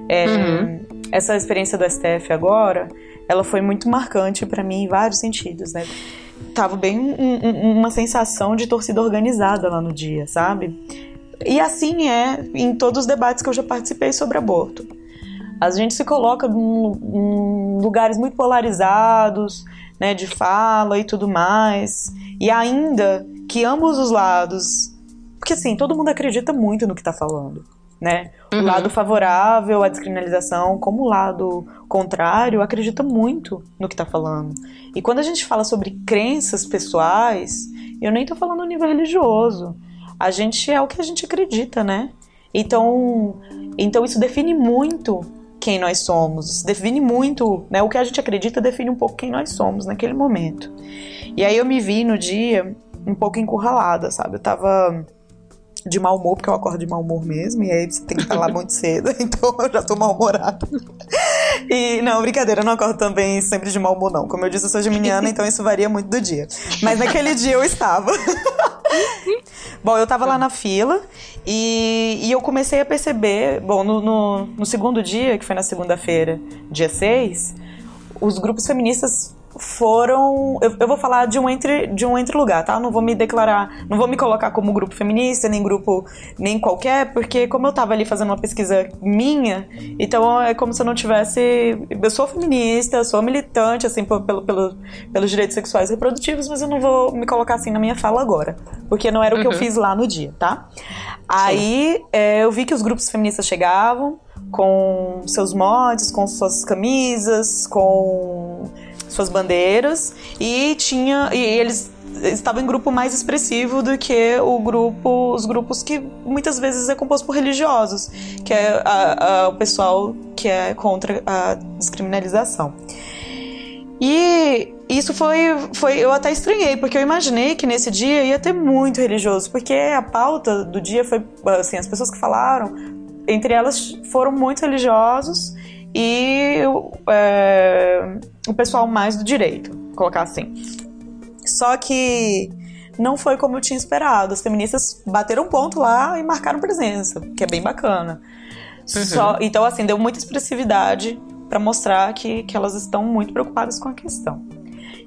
É, uhum. Essa experiência do STF agora, ela foi muito marcante para mim em vários sentidos, né? Tava bem um, um, uma sensação de torcida organizada lá no dia, sabe? E assim é em todos os debates que eu já participei sobre aborto. A gente se coloca em lugares muito polarizados, né, de fala e tudo mais. E ainda que ambos os lados. Porque assim, todo mundo acredita muito no que está falando. Né? Uhum. O lado favorável à descriminalização, como o lado contrário, acredita muito no que está falando. E quando a gente fala sobre crenças pessoais, eu nem estou falando no nível religioso. A gente é o que a gente acredita, né? Então, então isso define muito quem nós somos, define muito, né? O que a gente acredita define um pouco quem nós somos naquele momento. E aí eu me vi no dia um pouco encurralada, sabe? Eu tava de mau humor, porque eu acordo de mau humor mesmo, e aí você tem que estar lá *laughs* muito cedo, *laughs* então eu já tô mal-humorada. E, não, brincadeira, eu não acordo também sempre de mau humor, não. Como eu disse, eu sou geminiana, *laughs* então isso varia muito do dia. Mas naquele dia eu estava. *laughs* bom, eu tava lá na fila e, e eu comecei a perceber, bom, no, no, no segundo dia, que foi na segunda-feira, dia 6, os grupos feministas foram. Eu, eu, vou falar de um, entre, de um entre lugar, tá? Não vou me declarar, não vou me colocar como grupo feminista, nem grupo nem qualquer, porque como eu tava ali fazendo uma pesquisa minha, então é como se eu não tivesse. Eu sou feminista, sou militante, assim, pelo, pelo, pelos direitos sexuais e reprodutivos, mas eu não vou me colocar assim na minha fala agora, porque não era o que eu uhum. fiz lá no dia, tá? Aí é, eu vi que os grupos feministas chegavam com seus mods, com suas camisas, com suas bandeiras e tinha e eles estavam em grupo mais expressivo do que o grupo os grupos que muitas vezes é composto por religiosos que é a, a, o pessoal que é contra a descriminalização e isso foi, foi. Eu até estranhei, porque eu imaginei que nesse dia ia ter muito religioso, porque a pauta do dia foi. Assim, as pessoas que falaram, entre elas foram muito religiosos e é, o pessoal mais do direito, colocar assim. Só que não foi como eu tinha esperado. As feministas bateram ponto lá e marcaram presença, que é bem bacana. Uhum. Só, então, assim, deu muita expressividade para mostrar que, que elas estão muito preocupadas com a questão.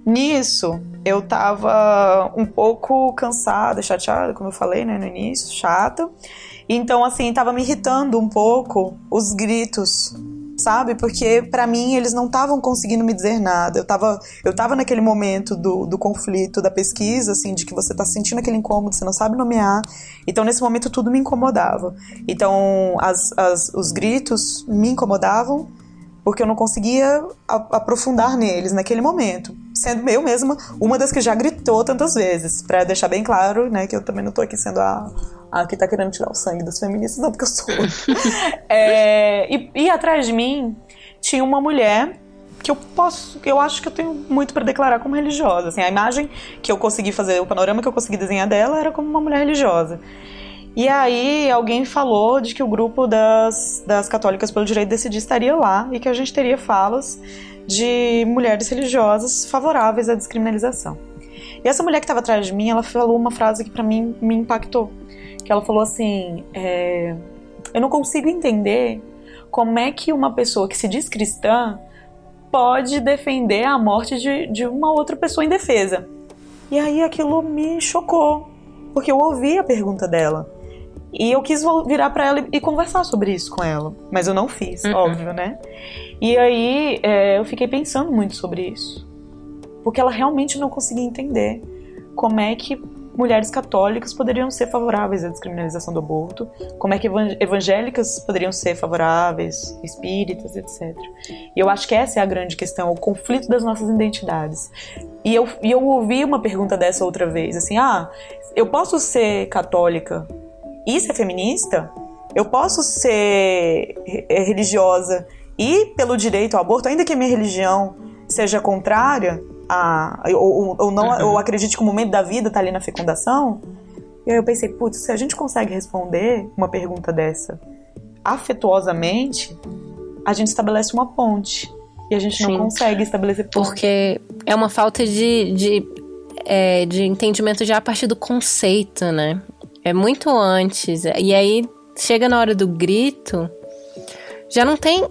Nisso, eu tava um pouco cansada, chateada, como eu falei, né, no início, chata. Então, assim, tava me irritando um pouco os gritos sabe? Porque para mim eles não estavam conseguindo me dizer nada. Eu tava, eu tava naquele momento do, do conflito, da pesquisa, assim, de que você tá sentindo aquele incômodo, você não sabe nomear. Então nesse momento tudo me incomodava. Então as, as, os gritos me incomodavam porque eu não conseguia aprofundar neles naquele momento. Sendo eu mesma uma das que já gritou tantas vezes, para deixar bem claro, né, que eu também não tô aqui sendo a, a que tá querendo tirar o sangue das feministas, não, porque eu sou. *laughs* é, e, e atrás de mim tinha uma mulher que eu posso, eu acho que eu tenho muito para declarar como religiosa. Assim, a imagem que eu consegui fazer, o panorama que eu consegui desenhar dela era como uma mulher religiosa. E aí alguém falou de que o grupo das, das católicas pelo direito de decidir estaria lá e que a gente teria falas de mulheres religiosas favoráveis à descriminalização. E essa mulher que estava atrás de mim, ela falou uma frase que para mim me impactou que ela falou assim: é, eu não consigo entender como é que uma pessoa que se diz cristã pode defender a morte de, de uma outra pessoa indefesa. E aí aquilo me chocou, porque eu ouvi a pergunta dela. E eu quis virar para ela e conversar sobre isso com ela. Mas eu não fiz, uhum. óbvio, né? E aí é, eu fiquei pensando muito sobre isso. Porque ela realmente não conseguia entender como é que mulheres católicas poderiam ser favoráveis à descriminalização do aborto, como é que evangélicas poderiam ser favoráveis, espíritas, etc. E eu acho que essa é a grande questão, o conflito das nossas identidades. E eu, e eu ouvi uma pergunta dessa outra vez, assim, ah, eu posso ser católica e ser feminista? Eu posso ser religiosa e pelo direito ao aborto, ainda que a minha religião seja contrária? a, ou, ou não, uhum. ou acredite que o momento da vida está ali na fecundação. E aí eu pensei, putz, se a gente consegue responder uma pergunta dessa afetuosamente, a gente estabelece uma ponte. E a gente Sim. não consegue estabelecer ponte. Porque é uma falta de, de, é, de entendimento já a partir do conceito, né? É muito antes. E aí, chega na hora do grito, já não tem.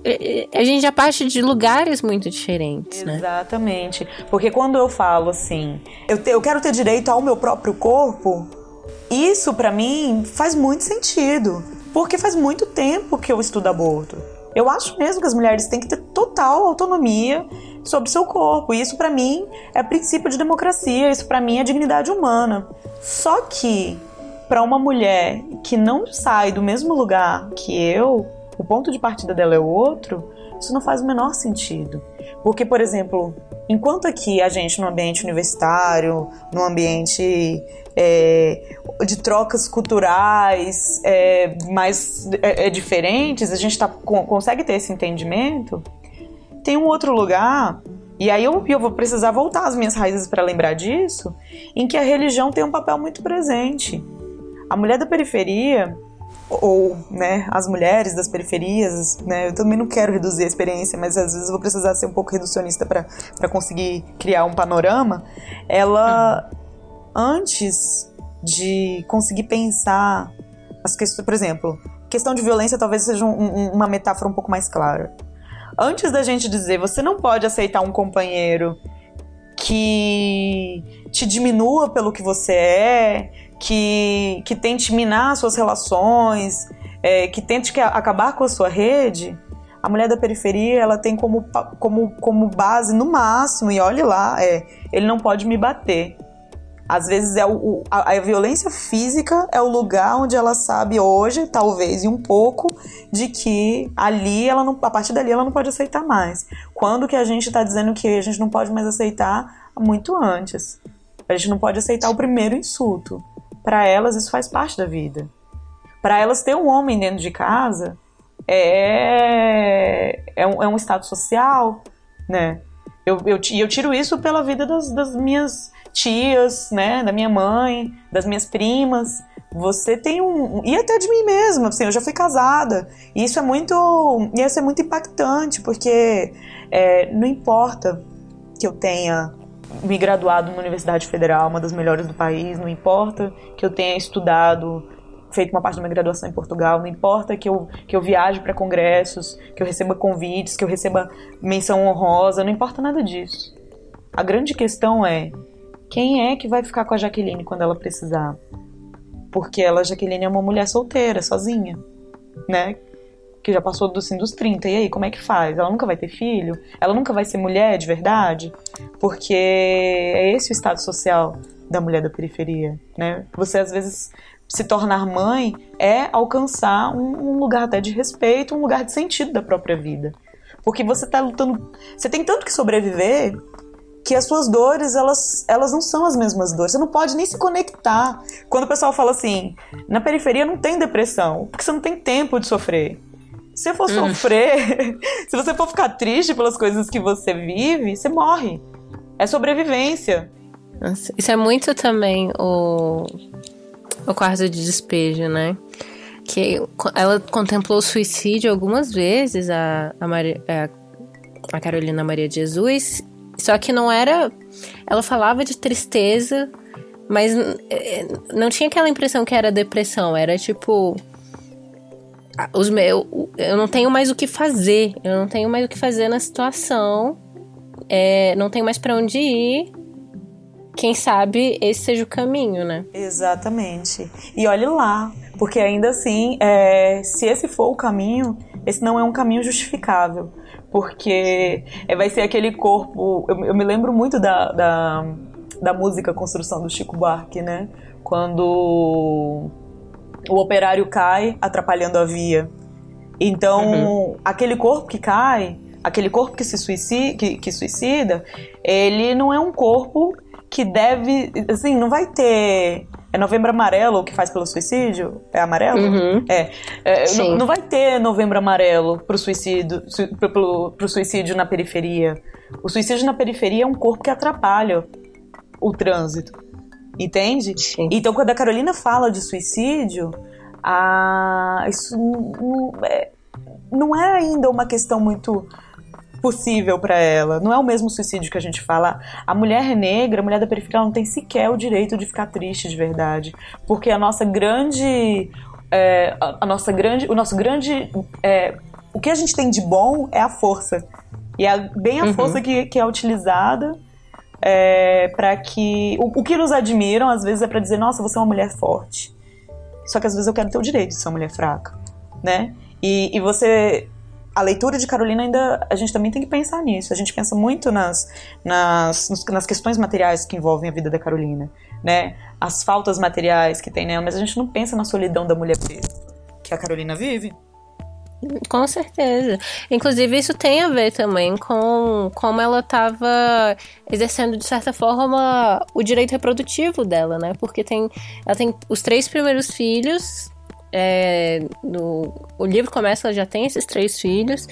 A gente já parte de lugares muito diferentes, né? Exatamente. Porque quando eu falo assim, eu, te, eu quero ter direito ao meu próprio corpo, isso para mim faz muito sentido. Porque faz muito tempo que eu estudo aborto. Eu acho mesmo que as mulheres têm que ter total autonomia sobre seu corpo. E isso para mim é princípio de democracia, isso para mim é dignidade humana. Só que para uma mulher que não sai do mesmo lugar que eu, o ponto de partida dela é outro, isso não faz o menor sentido. Porque, por exemplo, enquanto aqui a gente no ambiente universitário, no ambiente é, de trocas culturais é, mais é, é diferentes, a gente tá, consegue ter esse entendimento, tem um outro lugar, e aí eu, eu vou precisar voltar às minhas raízes para lembrar disso, em que a religião tem um papel muito presente. A mulher da periferia, ou né, as mulheres das periferias, né, eu também não quero reduzir a experiência, mas às vezes eu vou precisar ser um pouco reducionista para conseguir criar um panorama. Ela, antes de conseguir pensar as questões, por exemplo, questão de violência talvez seja um, um, uma metáfora um pouco mais clara. Antes da gente dizer você não pode aceitar um companheiro que te diminua pelo que você é, que, que tente minar suas relações, é, que tente que, acabar com a sua rede, a mulher da periferia ela tem como, como, como base no máximo, e olhe lá, é, ele não pode me bater. Às vezes é o, a, a, violência física é o lugar onde ela sabe hoje, talvez e um pouco, de que ali ela não, a partir dali ela não pode aceitar mais. Quando que a gente está dizendo que a gente não pode mais aceitar muito antes? A gente não pode aceitar o primeiro insulto para elas isso faz parte da vida. Para elas ter um homem dentro de casa é, é, um, é um status social, né? Eu, eu, eu tiro isso pela vida das, das minhas tias, né? Da minha mãe, das minhas primas. Você tem um. E até de mim mesma, assim, eu já fui casada. E isso é muito. Ia ser muito impactante, porque é, não importa que eu tenha me graduado numa universidade federal, uma das melhores do país, não importa que eu tenha estudado, feito uma parte da minha graduação em Portugal, não importa que eu, que eu viaje para congressos, que eu receba convites, que eu receba menção honrosa, não importa nada disso. A grande questão é quem é que vai ficar com a Jaqueline quando ela precisar? Porque ela, Jaqueline, é uma mulher solteira, sozinha, né? Que já passou do, assim, dos 30. E aí, como é que faz? Ela nunca vai ter filho? Ela nunca vai ser mulher de verdade? Porque é esse o estado social da mulher da periferia, né? Você às vezes se tornar mãe é alcançar um, um lugar até de respeito, um lugar de sentido da própria vida. Porque você tá lutando. Você tem tanto que sobreviver que as suas dores, elas, elas não são as mesmas dores. Você não pode nem se conectar. Quando o pessoal fala assim, na periferia não tem depressão, porque você não tem tempo de sofrer. Se você for hum. sofrer, *laughs* se você for ficar triste pelas coisas que você vive, você morre. É sobrevivência. Nossa, isso é muito também o, o quarto de despejo, né? Que ela contemplou o suicídio algumas vezes, a, a, Maria, a, a Carolina Maria de Jesus, só que não era. Ela falava de tristeza, mas é, não tinha aquela impressão que era depressão. Era tipo. Os meus, eu não tenho mais o que fazer. Eu não tenho mais o que fazer na situação. É, não tenho mais para onde ir. Quem sabe esse seja o caminho, né? Exatamente. E olhe lá, porque ainda assim, é, se esse for o caminho, esse não é um caminho justificável porque é, vai ser aquele corpo. Eu, eu me lembro muito da, da, da, música Construção do Chico Buarque, né? Quando o operário cai atrapalhando a via. Então, uhum. aquele corpo que cai, aquele corpo que se suicida, que, que suicida, ele não é um corpo que deve. Assim, não vai ter é Novembro Amarelo que faz pelo suicídio? É amarelo? Uhum. É. é não, não, vai ter Novembro Amarelo pro suicídio, su, pro, pro suicídio na periferia. O suicídio na periferia é um corpo que atrapalha o trânsito. Entende? Sim. Então, quando a Carolina fala de suicídio, a, isso não é, não é ainda uma questão muito possível para ela. Não é o mesmo suicídio que a gente fala. A mulher negra, a mulher da periferia, não tem sequer o direito de ficar triste de verdade, porque a nossa grande, é, a, a, nossa grande, o nosso grande, é, o que a gente tem de bom é a força e é bem a uhum. força que, que é utilizada é, para que o, o que nos admiram às vezes é para dizer nossa você é uma mulher forte. Só que às vezes eu quero ter o direito de ser uma mulher fraca, né? E, e você a leitura de Carolina ainda a gente também tem que pensar nisso. A gente pensa muito nas, nas, nas questões materiais que envolvem a vida da Carolina, né? As faltas materiais que tem nela, mas a gente não pensa na solidão da mulher preta que a Carolina vive. Com certeza. Inclusive, isso tem a ver também com como ela estava exercendo, de certa forma, o direito reprodutivo dela, né? Porque tem, ela tem os três primeiros filhos é, no, o livro começa, ela já tem esses três filhos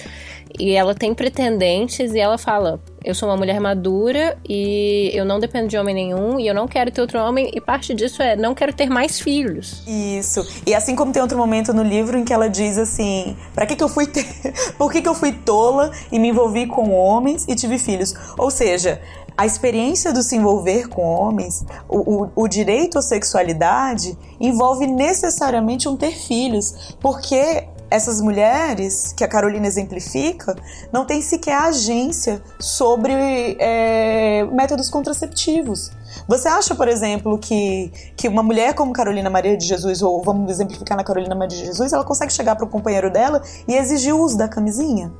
e ela tem pretendentes e ela fala: Eu sou uma mulher madura e eu não dependo de homem nenhum e eu não quero ter outro homem, e parte disso é não quero ter mais filhos. Isso. E assim como tem outro momento no livro em que ela diz assim: Pra que, que eu fui ter. *laughs* Por que, que eu fui tola e me envolvi com homens e tive filhos? Ou seja, a experiência do se envolver com homens, o, o, o, direito à sexualidade, envolve necessariamente um ter filhos, porque essas mulheres, que a Carolina exemplifica, não têm sequer agência sobre é, métodos contraceptivos. Você acha, por exemplo, que, que uma mulher como Carolina Maria de Jesus, ou vamos exemplificar na Carolina Maria de Jesus, ela consegue chegar para o companheiro dela e exigir o uso da camisinha?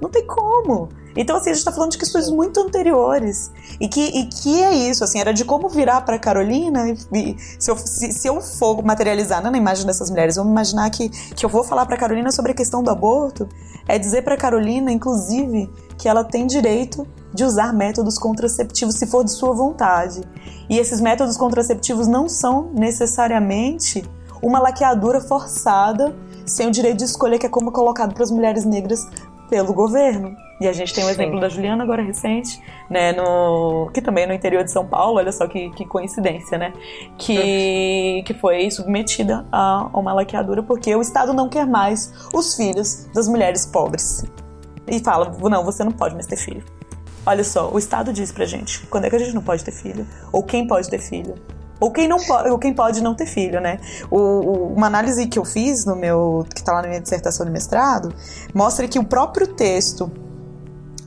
Não tem como. Então, assim, a gente tá falando de questões muito anteriores. E que, e que é isso, assim, era de como virar para Carolina. E, se, eu, se, se, eu for materializar na imagem dessas mulheres, vamos imaginar que, que eu vou falar para Carolina sobre a questão do aborto. É dizer para Carolina, inclusive, que ela tem direito de usar métodos contraceptivos se for de sua vontade. E esses métodos contraceptivos não são necessariamente uma laqueadura forçada sem o direito de escolha que é como colocado para as mulheres negras pelo governo. E a gente tem o um exemplo da Juliana agora recente, né, no que também é no interior de São Paulo, olha só que, que coincidência, né, que que foi submetida a, a uma laqueadura porque o Estado não quer mais os filhos das mulheres pobres. E fala, não, você não pode mais ter filho. Olha só, o Estado diz pra gente quando é que a gente não pode ter filho, ou quem pode ter filho, ou quem não pode, ou quem pode não ter filho, né? O, o, uma análise que eu fiz no meu que está lá na minha dissertação de mestrado mostra que o próprio texto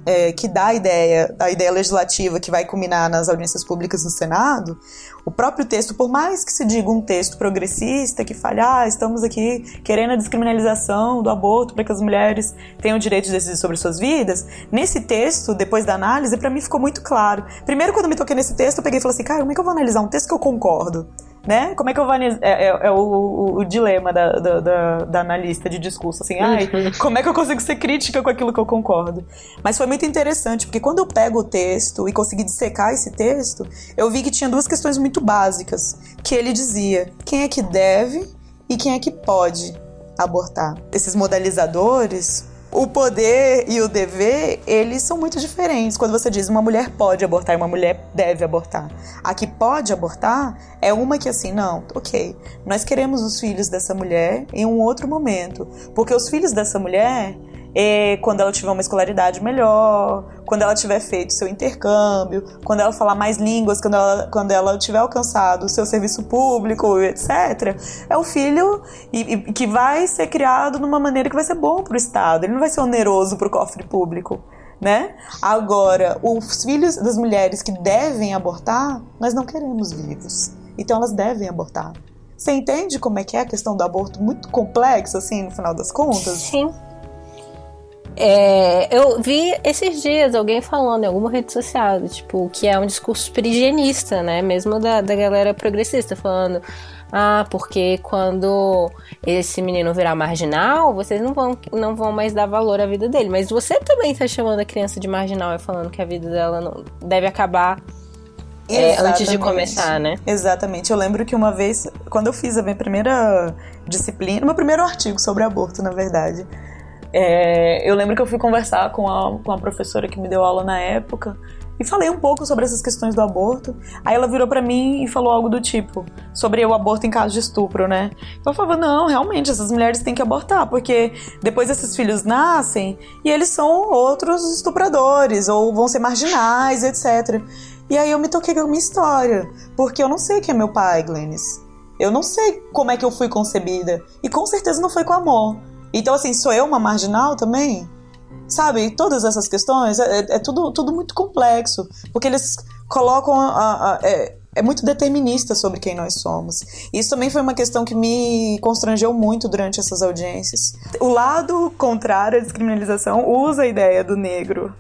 é, que dá a ideia, a ideia legislativa que vai culminar nas audiências públicas no Senado, o próprio texto, por mais que se diga um texto progressista, que fale, ah, estamos aqui querendo a descriminalização do aborto para que as mulheres tenham o direito de decidir sobre suas vidas, nesse texto, depois da análise, para mim ficou muito claro. Primeiro, quando eu me toquei nesse texto, eu peguei e falei assim, cara, como é que eu vou analisar um texto que eu concordo? né? Como é que eu vou é, é, é o, o, o, dilema da, da, da, da, analista de discurso, assim, ai, uhum. como é que eu consigo ser crítica com aquilo que eu concordo? Mas foi muito interessante, porque quando eu pego o texto e consegui dissecar esse texto, eu vi que tinha duas questões muito básicas, que ele dizia, quem é que deve e quem é que pode abortar. Esses modalizadores o poder e o dever, eles são muito diferentes. Quando você diz uma mulher pode abortar e uma mulher deve abortar. A que pode abortar é uma que assim, não, ok, nós queremos os filhos dessa mulher em um outro momento. Porque os filhos dessa mulher e quando ela tiver uma escolaridade melhor, quando ela tiver feito seu intercâmbio, quando ela falar mais línguas, quando ela, quando ela tiver alcançado o seu serviço público, etc. É o filho e, e, que vai ser criado numa maneira que vai ser bom para o Estado, ele não vai ser oneroso para o cofre público. Né? Agora, os filhos das mulheres que devem abortar, nós não queremos vivos. Então elas devem abortar. Você entende como é que é a questão do aborto muito complexa, assim, no final das contas? Sim. É, eu vi esses dias alguém falando em alguma rede social, tipo, que é um discurso perigenista, né? Mesmo da, da galera progressista, falando. Ah, porque quando esse menino virar marginal, vocês não vão, não vão mais dar valor à vida dele. Mas você também está chamando a criança de marginal e falando que a vida dela não deve acabar é, antes de começar, né? Exatamente. Eu lembro que uma vez, quando eu fiz a minha primeira disciplina, meu primeiro artigo sobre aborto, na verdade, é, eu lembro que eu fui conversar com a, com a professora que me deu aula na época e falei um pouco sobre essas questões do aborto. Aí ela virou para mim e falou algo do tipo sobre o aborto em caso de estupro, né? Eu falava: "Não, realmente essas mulheres têm que abortar, porque depois esses filhos nascem e eles são outros estupradores ou vão ser marginais, etc". E aí eu me toquei com a minha história, porque eu não sei quem é meu pai, Glennis. Eu não sei como é que eu fui concebida e com certeza não foi com amor. Então, assim, sou eu uma marginal também? Sabe? Todas essas questões é, é, é tudo, tudo muito complexo. Porque eles colocam. A, a, é, é muito determinista sobre quem nós somos. Isso também foi uma questão que me constrangeu muito durante essas audiências. O lado contrário à descriminalização usa a ideia do negro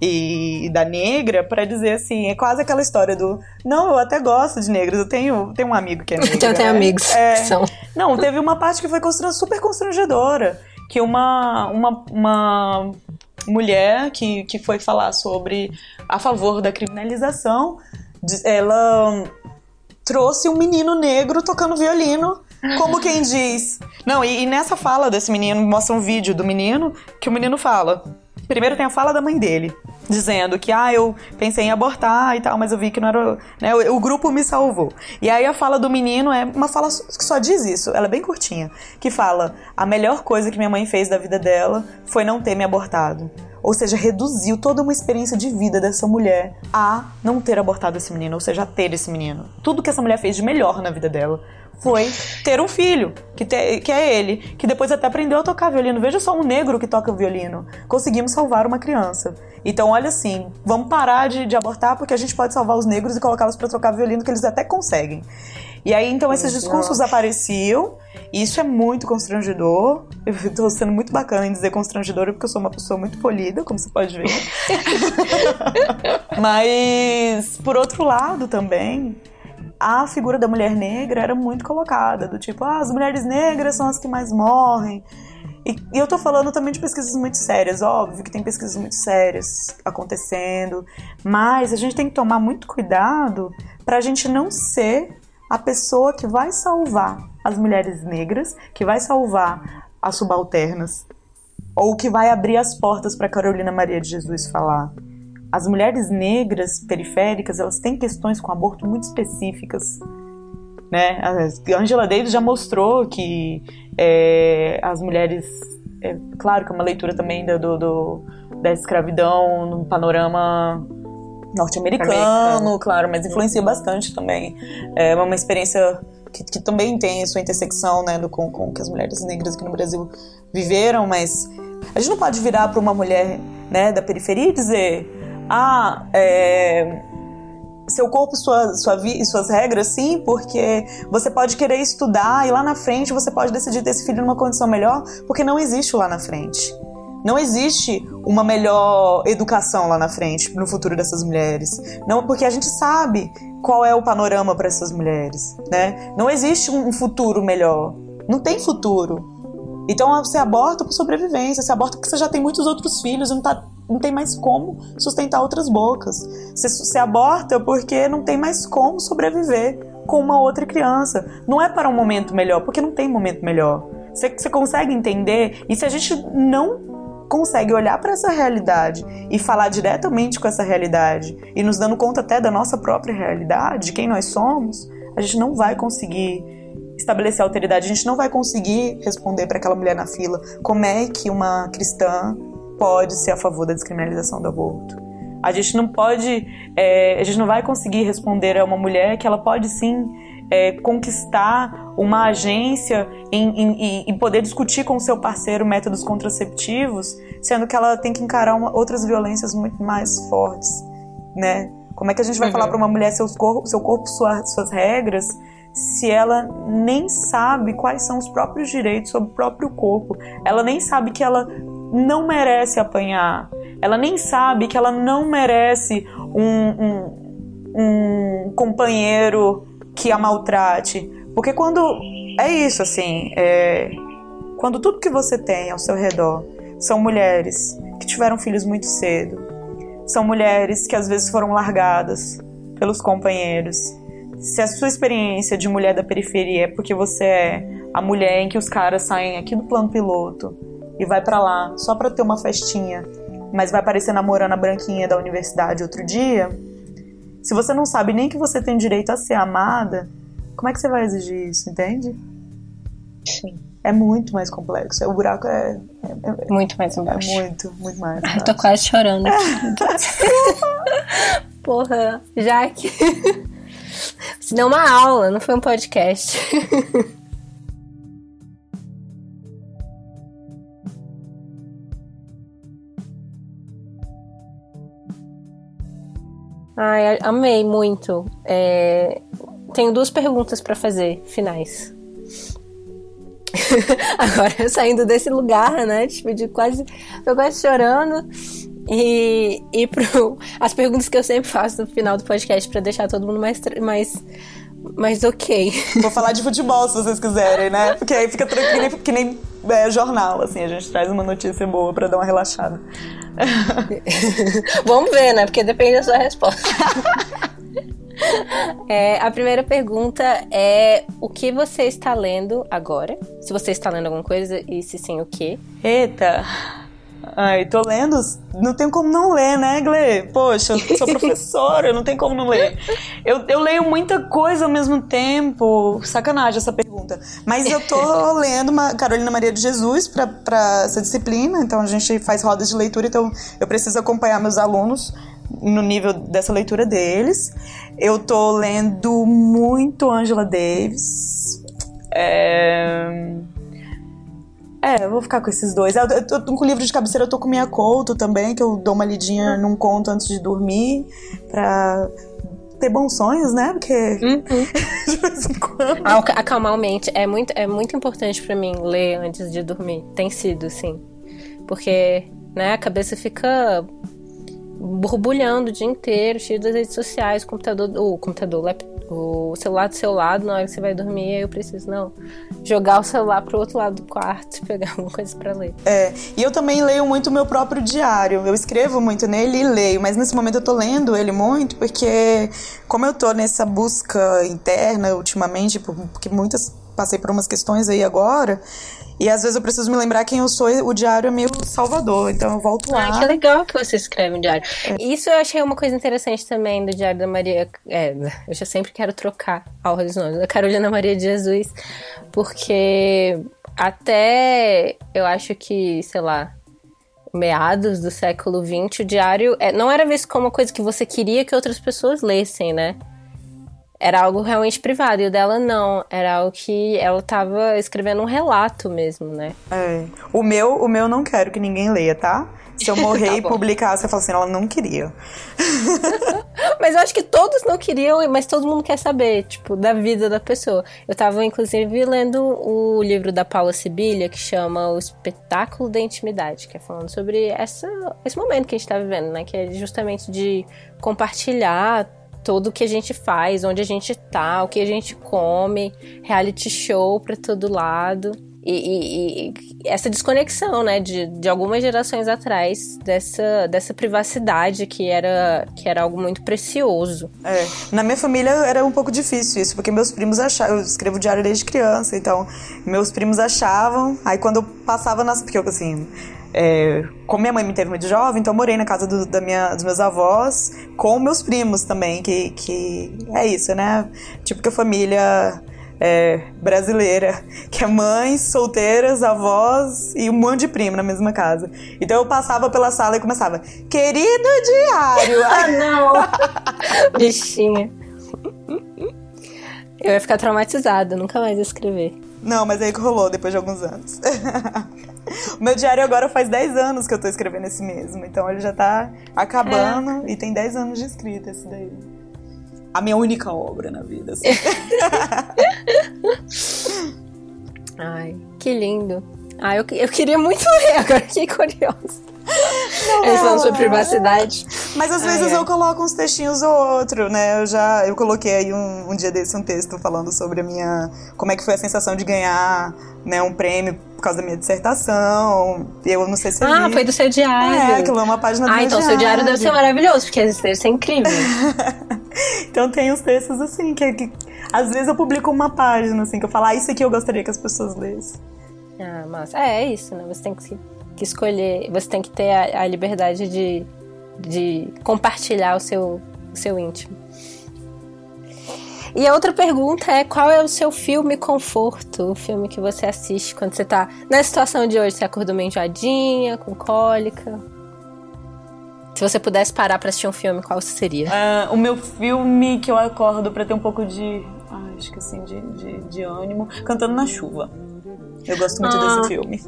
e da negra para dizer assim, é quase aquela história do não, eu até gosto de negros, eu tenho, tenho um amigo que é *laughs* negro. eu tenho né? amigos é, que são. Não, teve uma parte que foi super constrangedora, que uma, uma, uma mulher que, que foi falar sobre a favor da criminalização, ela trouxe um menino negro tocando violino como *laughs* quem diz. Não, e, e, nessa fala desse menino, mostra um vídeo do menino que o menino fala. Primeiro tem a fala da mãe dele, dizendo que, ah, eu pensei em abortar e tal, mas eu vi que não era. Né, o, o, grupo me salvou. E aí a fala do menino é uma fala que só diz isso, ela é bem curtinha, que fala: a melhor coisa que minha mãe fez da vida dela foi não ter me abortado. Ou seja, reduziu toda uma experiência de vida dessa mulher a não ter abortado esse menino, ou seja, a ter esse menino. Tudo que essa mulher fez de melhor na vida dela foi ter um filho, que, te, que é ele, que depois até aprendeu a tocar violino. Veja só um negro que toca violino. Conseguimos salvar uma criança. Então, olha assim, vamos parar de, de abortar porque a gente pode salvar os negros e colocá-los para tocar violino, que eles até conseguem. E aí, então, esses discursos apareciam, e isso é muito constrangedor. Eu *laughs* estou sendo muito bacana em dizer constrangedora, porque eu sou uma pessoa muito polida, como você pode ver. *laughs* Mas, por outro lado, também, a figura da mulher negra era muito colocada, do tipo, ah, as mulheres negras são as que mais morrem. E, e eu tô falando também de pesquisas muito sérias, óbvio que tem pesquisas muito sérias acontecendo, mas a gente tem que tomar muito cuidado para a gente não ser a pessoa que vai salvar as mulheres negras, que vai salvar as subalternas, ou que vai abrir as portas para Carolina Maria de Jesus falar as mulheres negras periféricas elas têm questões com aborto muito específicas. Né? A Angela Davis já mostrou que é, as mulheres. É, claro que é uma leitura também do, do, da escravidão no panorama norte-americano, claro, mas influencia bastante também. É uma experiência que, que também tem sua intersecção né, do, com, com que as mulheres negras aqui no Brasil viveram, mas a gente não pode virar para uma mulher né, da periferia e dizer: ah, é, seu corpo sua, sua e suas regras, sim, porque você pode querer estudar e lá na frente você pode decidir ter esse filho numa condição melhor, porque não existe lá na frente. Não existe uma melhor educação lá na frente no futuro dessas mulheres. Não, porque a gente sabe qual é o panorama para essas mulheres, né? Não existe um futuro melhor. Não tem futuro. Então você aborta por sobrevivência, você aborta porque você já tem muitos outros filhos e não, tá, não tem mais como sustentar outras bocas. Você, você aborta porque não tem mais como sobreviver com uma outra criança. Não é para um momento melhor, porque não tem momento melhor. Você, você consegue entender? E se a gente não consegue olhar para essa realidade e falar diretamente com essa realidade e nos dando conta até da nossa própria realidade, de quem nós somos, a gente não vai conseguir estabelecer alteridade, a gente não vai conseguir responder para aquela mulher na fila como é que uma cristã pode ser a favor da descriminalização do aborto. A gente não pode, é, a gente não vai conseguir responder a uma mulher que ela pode sim é, conquistar uma agência em, poder discutir com o seu parceiro métodos contraceptivos, sendo que ela tem que encarar uma, outras violências muito mais fortes, né? Como é que a gente vai uhum. falar para uma mulher seus cor seu corpo, sua, suas regras, se ela nem sabe quais são os próprios direitos sobre o próprio corpo? Ela nem sabe que ela não merece apanhar. Ela nem sabe que ela não merece um, um, um companheiro que a maltrate. Porque quando. É isso, assim. É, quando tudo que você tem ao seu redor são mulheres que tiveram filhos muito cedo, são mulheres que às vezes foram largadas pelos companheiros. Se a sua experiência de mulher da periferia é porque você é a mulher em que os caras saem aqui do plano piloto e vai para lá só para ter uma festinha, mas vai aparecer namorando a branquinha da universidade outro dia, se você não sabe nem que você tem direito a ser amada, como é que você vai exigir isso, entende? Sim. É muito mais complexo. O buraco é. é, é muito mais embaixo. É muito, muito mais. *laughs* Eu tô quase chorando aqui. *laughs* Porra, Jaque. *laughs* Se deu uma aula, não foi um podcast. Ai, amei muito. É... Tenho duas perguntas para fazer, finais. *laughs* Agora, saindo desse lugar, né? Tipo, de quase. Tô quase chorando. E, e pro, *laughs* as perguntas que eu sempre faço no final do podcast para deixar todo mundo mais, mais, mais ok. *laughs* Vou falar de futebol se vocês quiserem, né? Porque aí fica tranquilo, que nem, que nem é, jornal, assim, a gente traz uma notícia boa para dar uma relaxada. *laughs* Vamos ver, né? Porque depende da sua resposta. *laughs* É, a primeira pergunta é o que você está lendo agora? Se você está lendo alguma coisa e se sim, o que? Eita! Ai, tô lendo. Não tem como não ler, né, Gle? Poxa, eu sou professora, não tem como não ler. Eu, eu leio muita coisa ao mesmo tempo. Sacanagem essa pergunta. Mas eu tô *laughs* lendo uma Carolina Maria de Jesus pra, pra essa disciplina, então a gente faz rodas de leitura, então eu preciso acompanhar meus alunos no nível dessa leitura deles. Eu tô lendo muito Angela Davis. É é, eu vou ficar com esses dois. Eu, eu, eu, com o livro de cabeceira eu tô com minha Couto também, que eu dou uma lidinha num conto antes de dormir, pra ter bons sonhos, né? Porque uhum. *laughs* de vez em quando. Acalmar a mente é muito, é muito importante para mim ler antes de dormir. Tem sido, sim. Porque, né, a cabeça fica borbulhando o dia inteiro, cheio das redes sociais, computador, o computador, o celular do seu lado, na hora que você vai dormir, eu preciso, não, jogar o celular pro outro lado do quarto e *laughs* pegar alguma coisa para ler. É, e eu também leio muito o meu próprio diário, eu escrevo muito nele e leio, mas nesse momento eu tô lendo ele muito porque, como eu tô nessa busca interna ultimamente, porque muitas passei por umas questões aí agora, e às vezes eu preciso me lembrar quem eu sou, o diário é meu salvador, então eu volto lá. Ah, que legal que você escreve um diário. É. Isso eu achei uma coisa interessante também do diário da Maria. É, eu já sempre quero trocar a ordem dos nomes, da Carolina Maria de Jesus, porque até eu acho que, sei lá, meados do século XX, o diário é, não era visto como uma coisa que você queria que outras pessoas lessem, né? Era algo realmente privado. E o dela não. Era algo que ela tava escrevendo um relato mesmo, né? É. O meu, o meu não quero que ninguém leia, tá? Se eu *laughs* morrer tá e publicar, você fala assim, ela não queria. *laughs* mas eu acho que todos não queriam, mas todo mundo quer saber, tipo, da vida da pessoa. Eu tava, inclusive, lendo o livro da Paula Sibilha, que chama O Espetáculo da Intimidade, que é falando sobre essa, esse momento que a gente tá vivendo, né? Que é justamente de compartilhar tudo que a gente faz, onde a gente tá, o que a gente come, reality show pra todo lado. E, e, e, essa desconexão, né, de, de algumas gerações atrás, dessa, dessa privacidade que era, que era algo muito precioso. É, na minha família era um pouco difícil isso, porque meus primos achavam, eu escrevo diário desde criança, então meus primos achavam, aí quando eu passava nas, porque eu assim, é, como minha mãe me teve muito jovem, então eu morei na casa do, da minha, dos meus avós com meus primos também, que, que é isso, né? Tipo que a família é, brasileira, *laughs* que é mães, solteiras, avós e um monte de primo na mesma casa. Então eu passava pela sala e começava, querido diário! *laughs* ah, não! *laughs* Bichinha. Eu ia ficar traumatizada, nunca mais ia escrever. Não, mas aí que rolou depois de alguns anos. O *laughs* meu diário agora faz 10 anos que eu tô escrevendo esse mesmo, então ele já tá acabando é. e tem 10 anos de escrita esse daí a minha única obra na vida. Assim. *laughs* Ai, que lindo. Ah, eu, eu queria muito ler, agora fiquei curiosa. *laughs* Eles falam sobre privacidade. Mas às vezes eu coloco uns textinhos ou outro, né? Eu já eu coloquei aí um, um dia desse um texto falando sobre a minha. como é que foi a sensação de ganhar né, um prêmio por causa da minha dissertação. Eu não sei se Ah, foi do seu diário. É, aquilo é uma página do Ah, então diário. seu diário deve ser maravilhoso, porque esse texto é incrível. *laughs* então tem uns textos assim, que, que, às vezes eu publico uma página, assim, que eu falo, ah, isso aqui eu gostaria que as pessoas lessem. Ah, mas é, é isso, né? Você tem que, que escolher, você tem que ter a, a liberdade de, de compartilhar o seu, o seu íntimo. E a outra pergunta é: qual é o seu filme conforto? O filme que você assiste quando você tá na situação de hoje? Você acordou meio enjoadinha, com cólica? Se você pudesse parar pra assistir um filme, qual seria? Uh, o meu filme que eu acordo pra ter um pouco de. Ah, acho que assim, de, de, de ânimo. Cantando na chuva. Eu gosto muito ah, desse filme.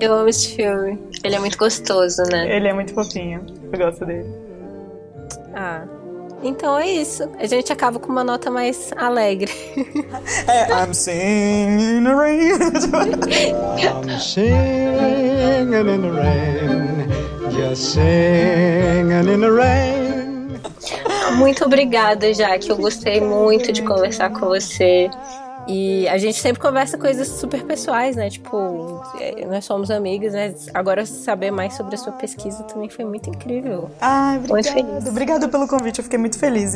Eu amo esse filme. Ele é muito gostoso, né? Ele é muito fofinho. Eu gosto dele. Ah, então é isso. A gente acaba com uma nota mais alegre. *laughs* É, I'm singing in the rain. I'm singing in the rain. Just singing in the rain. Muito obrigada, Jaque. Eu gostei muito de conversar com você. E a gente sempre conversa coisas super pessoais, né? Tipo, é, nós somos amigas, né? Agora saber mais sobre a sua pesquisa também foi muito incrível. Ai, obrigada. Obrigada pelo convite, eu fiquei muito feliz.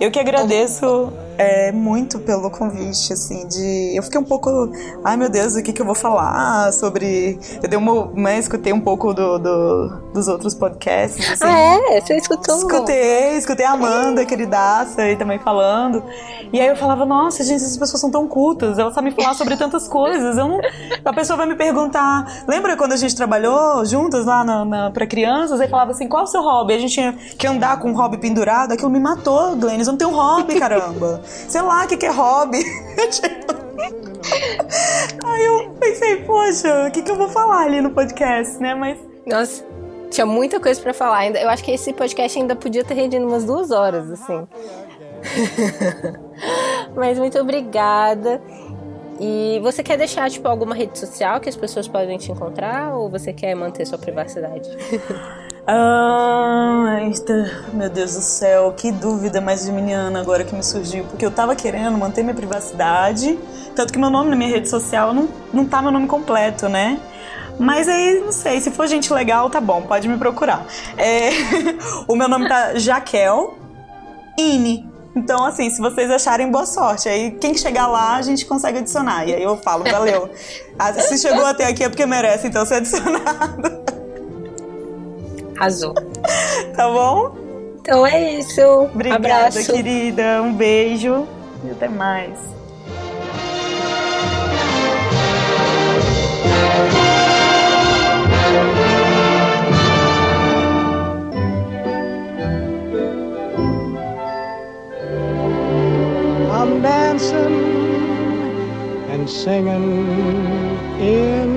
Eu que agradeço é, muito pelo convite, assim, de. Eu fiquei um pouco. Ai meu Deus, o que, que eu vou falar sobre. Eu dei uma. Né, escutei um pouco do, do, dos outros podcasts. Assim. Ah, é? Você escutou? Escutei, escutei a Amanda, queridaça, aí também falando. E aí eu falava, nossa, gente, essas pessoas são tão cultas, ela sabe falar sobre tantas coisas. Eu não... A pessoa vai me perguntar. Lembra quando a gente trabalhou juntas lá na, na, pra crianças? Aí falava assim: qual é o seu hobby? A gente tinha que andar com um hobby pendurado. Aquilo me matou, Glennis. Eu não tenho hobby, caramba. Sei lá o que, que é hobby. *laughs* Aí eu pensei, poxa, o que, que eu vou falar ali no podcast, né? Mas. Nossa, tinha muita coisa para falar. Eu acho que esse podcast ainda podia ter rendido umas duas horas, assim. *laughs* Mas muito obrigada. E você quer deixar, tipo, alguma rede social que as pessoas podem te encontrar? Ou você quer manter sua privacidade? *laughs* Ah, meu Deus do céu, que dúvida mais geminiana agora que me surgiu. Porque eu tava querendo manter minha privacidade. Tanto que meu nome na minha rede social não, não tá meu nome completo, né? Mas aí, não sei, se for gente legal, tá bom, pode me procurar. É, *laughs* o meu nome tá Jaquel Ine. Então, assim, se vocês acharem, boa sorte. Aí, quem chegar lá, a gente consegue adicionar. E aí eu falo, valeu. Ah, se chegou até aqui é porque merece, então, ser adicionado. Arrasou. Tá bom? Então é isso. Obrigada, Abraço. querida. Um beijo e até mais. Dancing and singing in.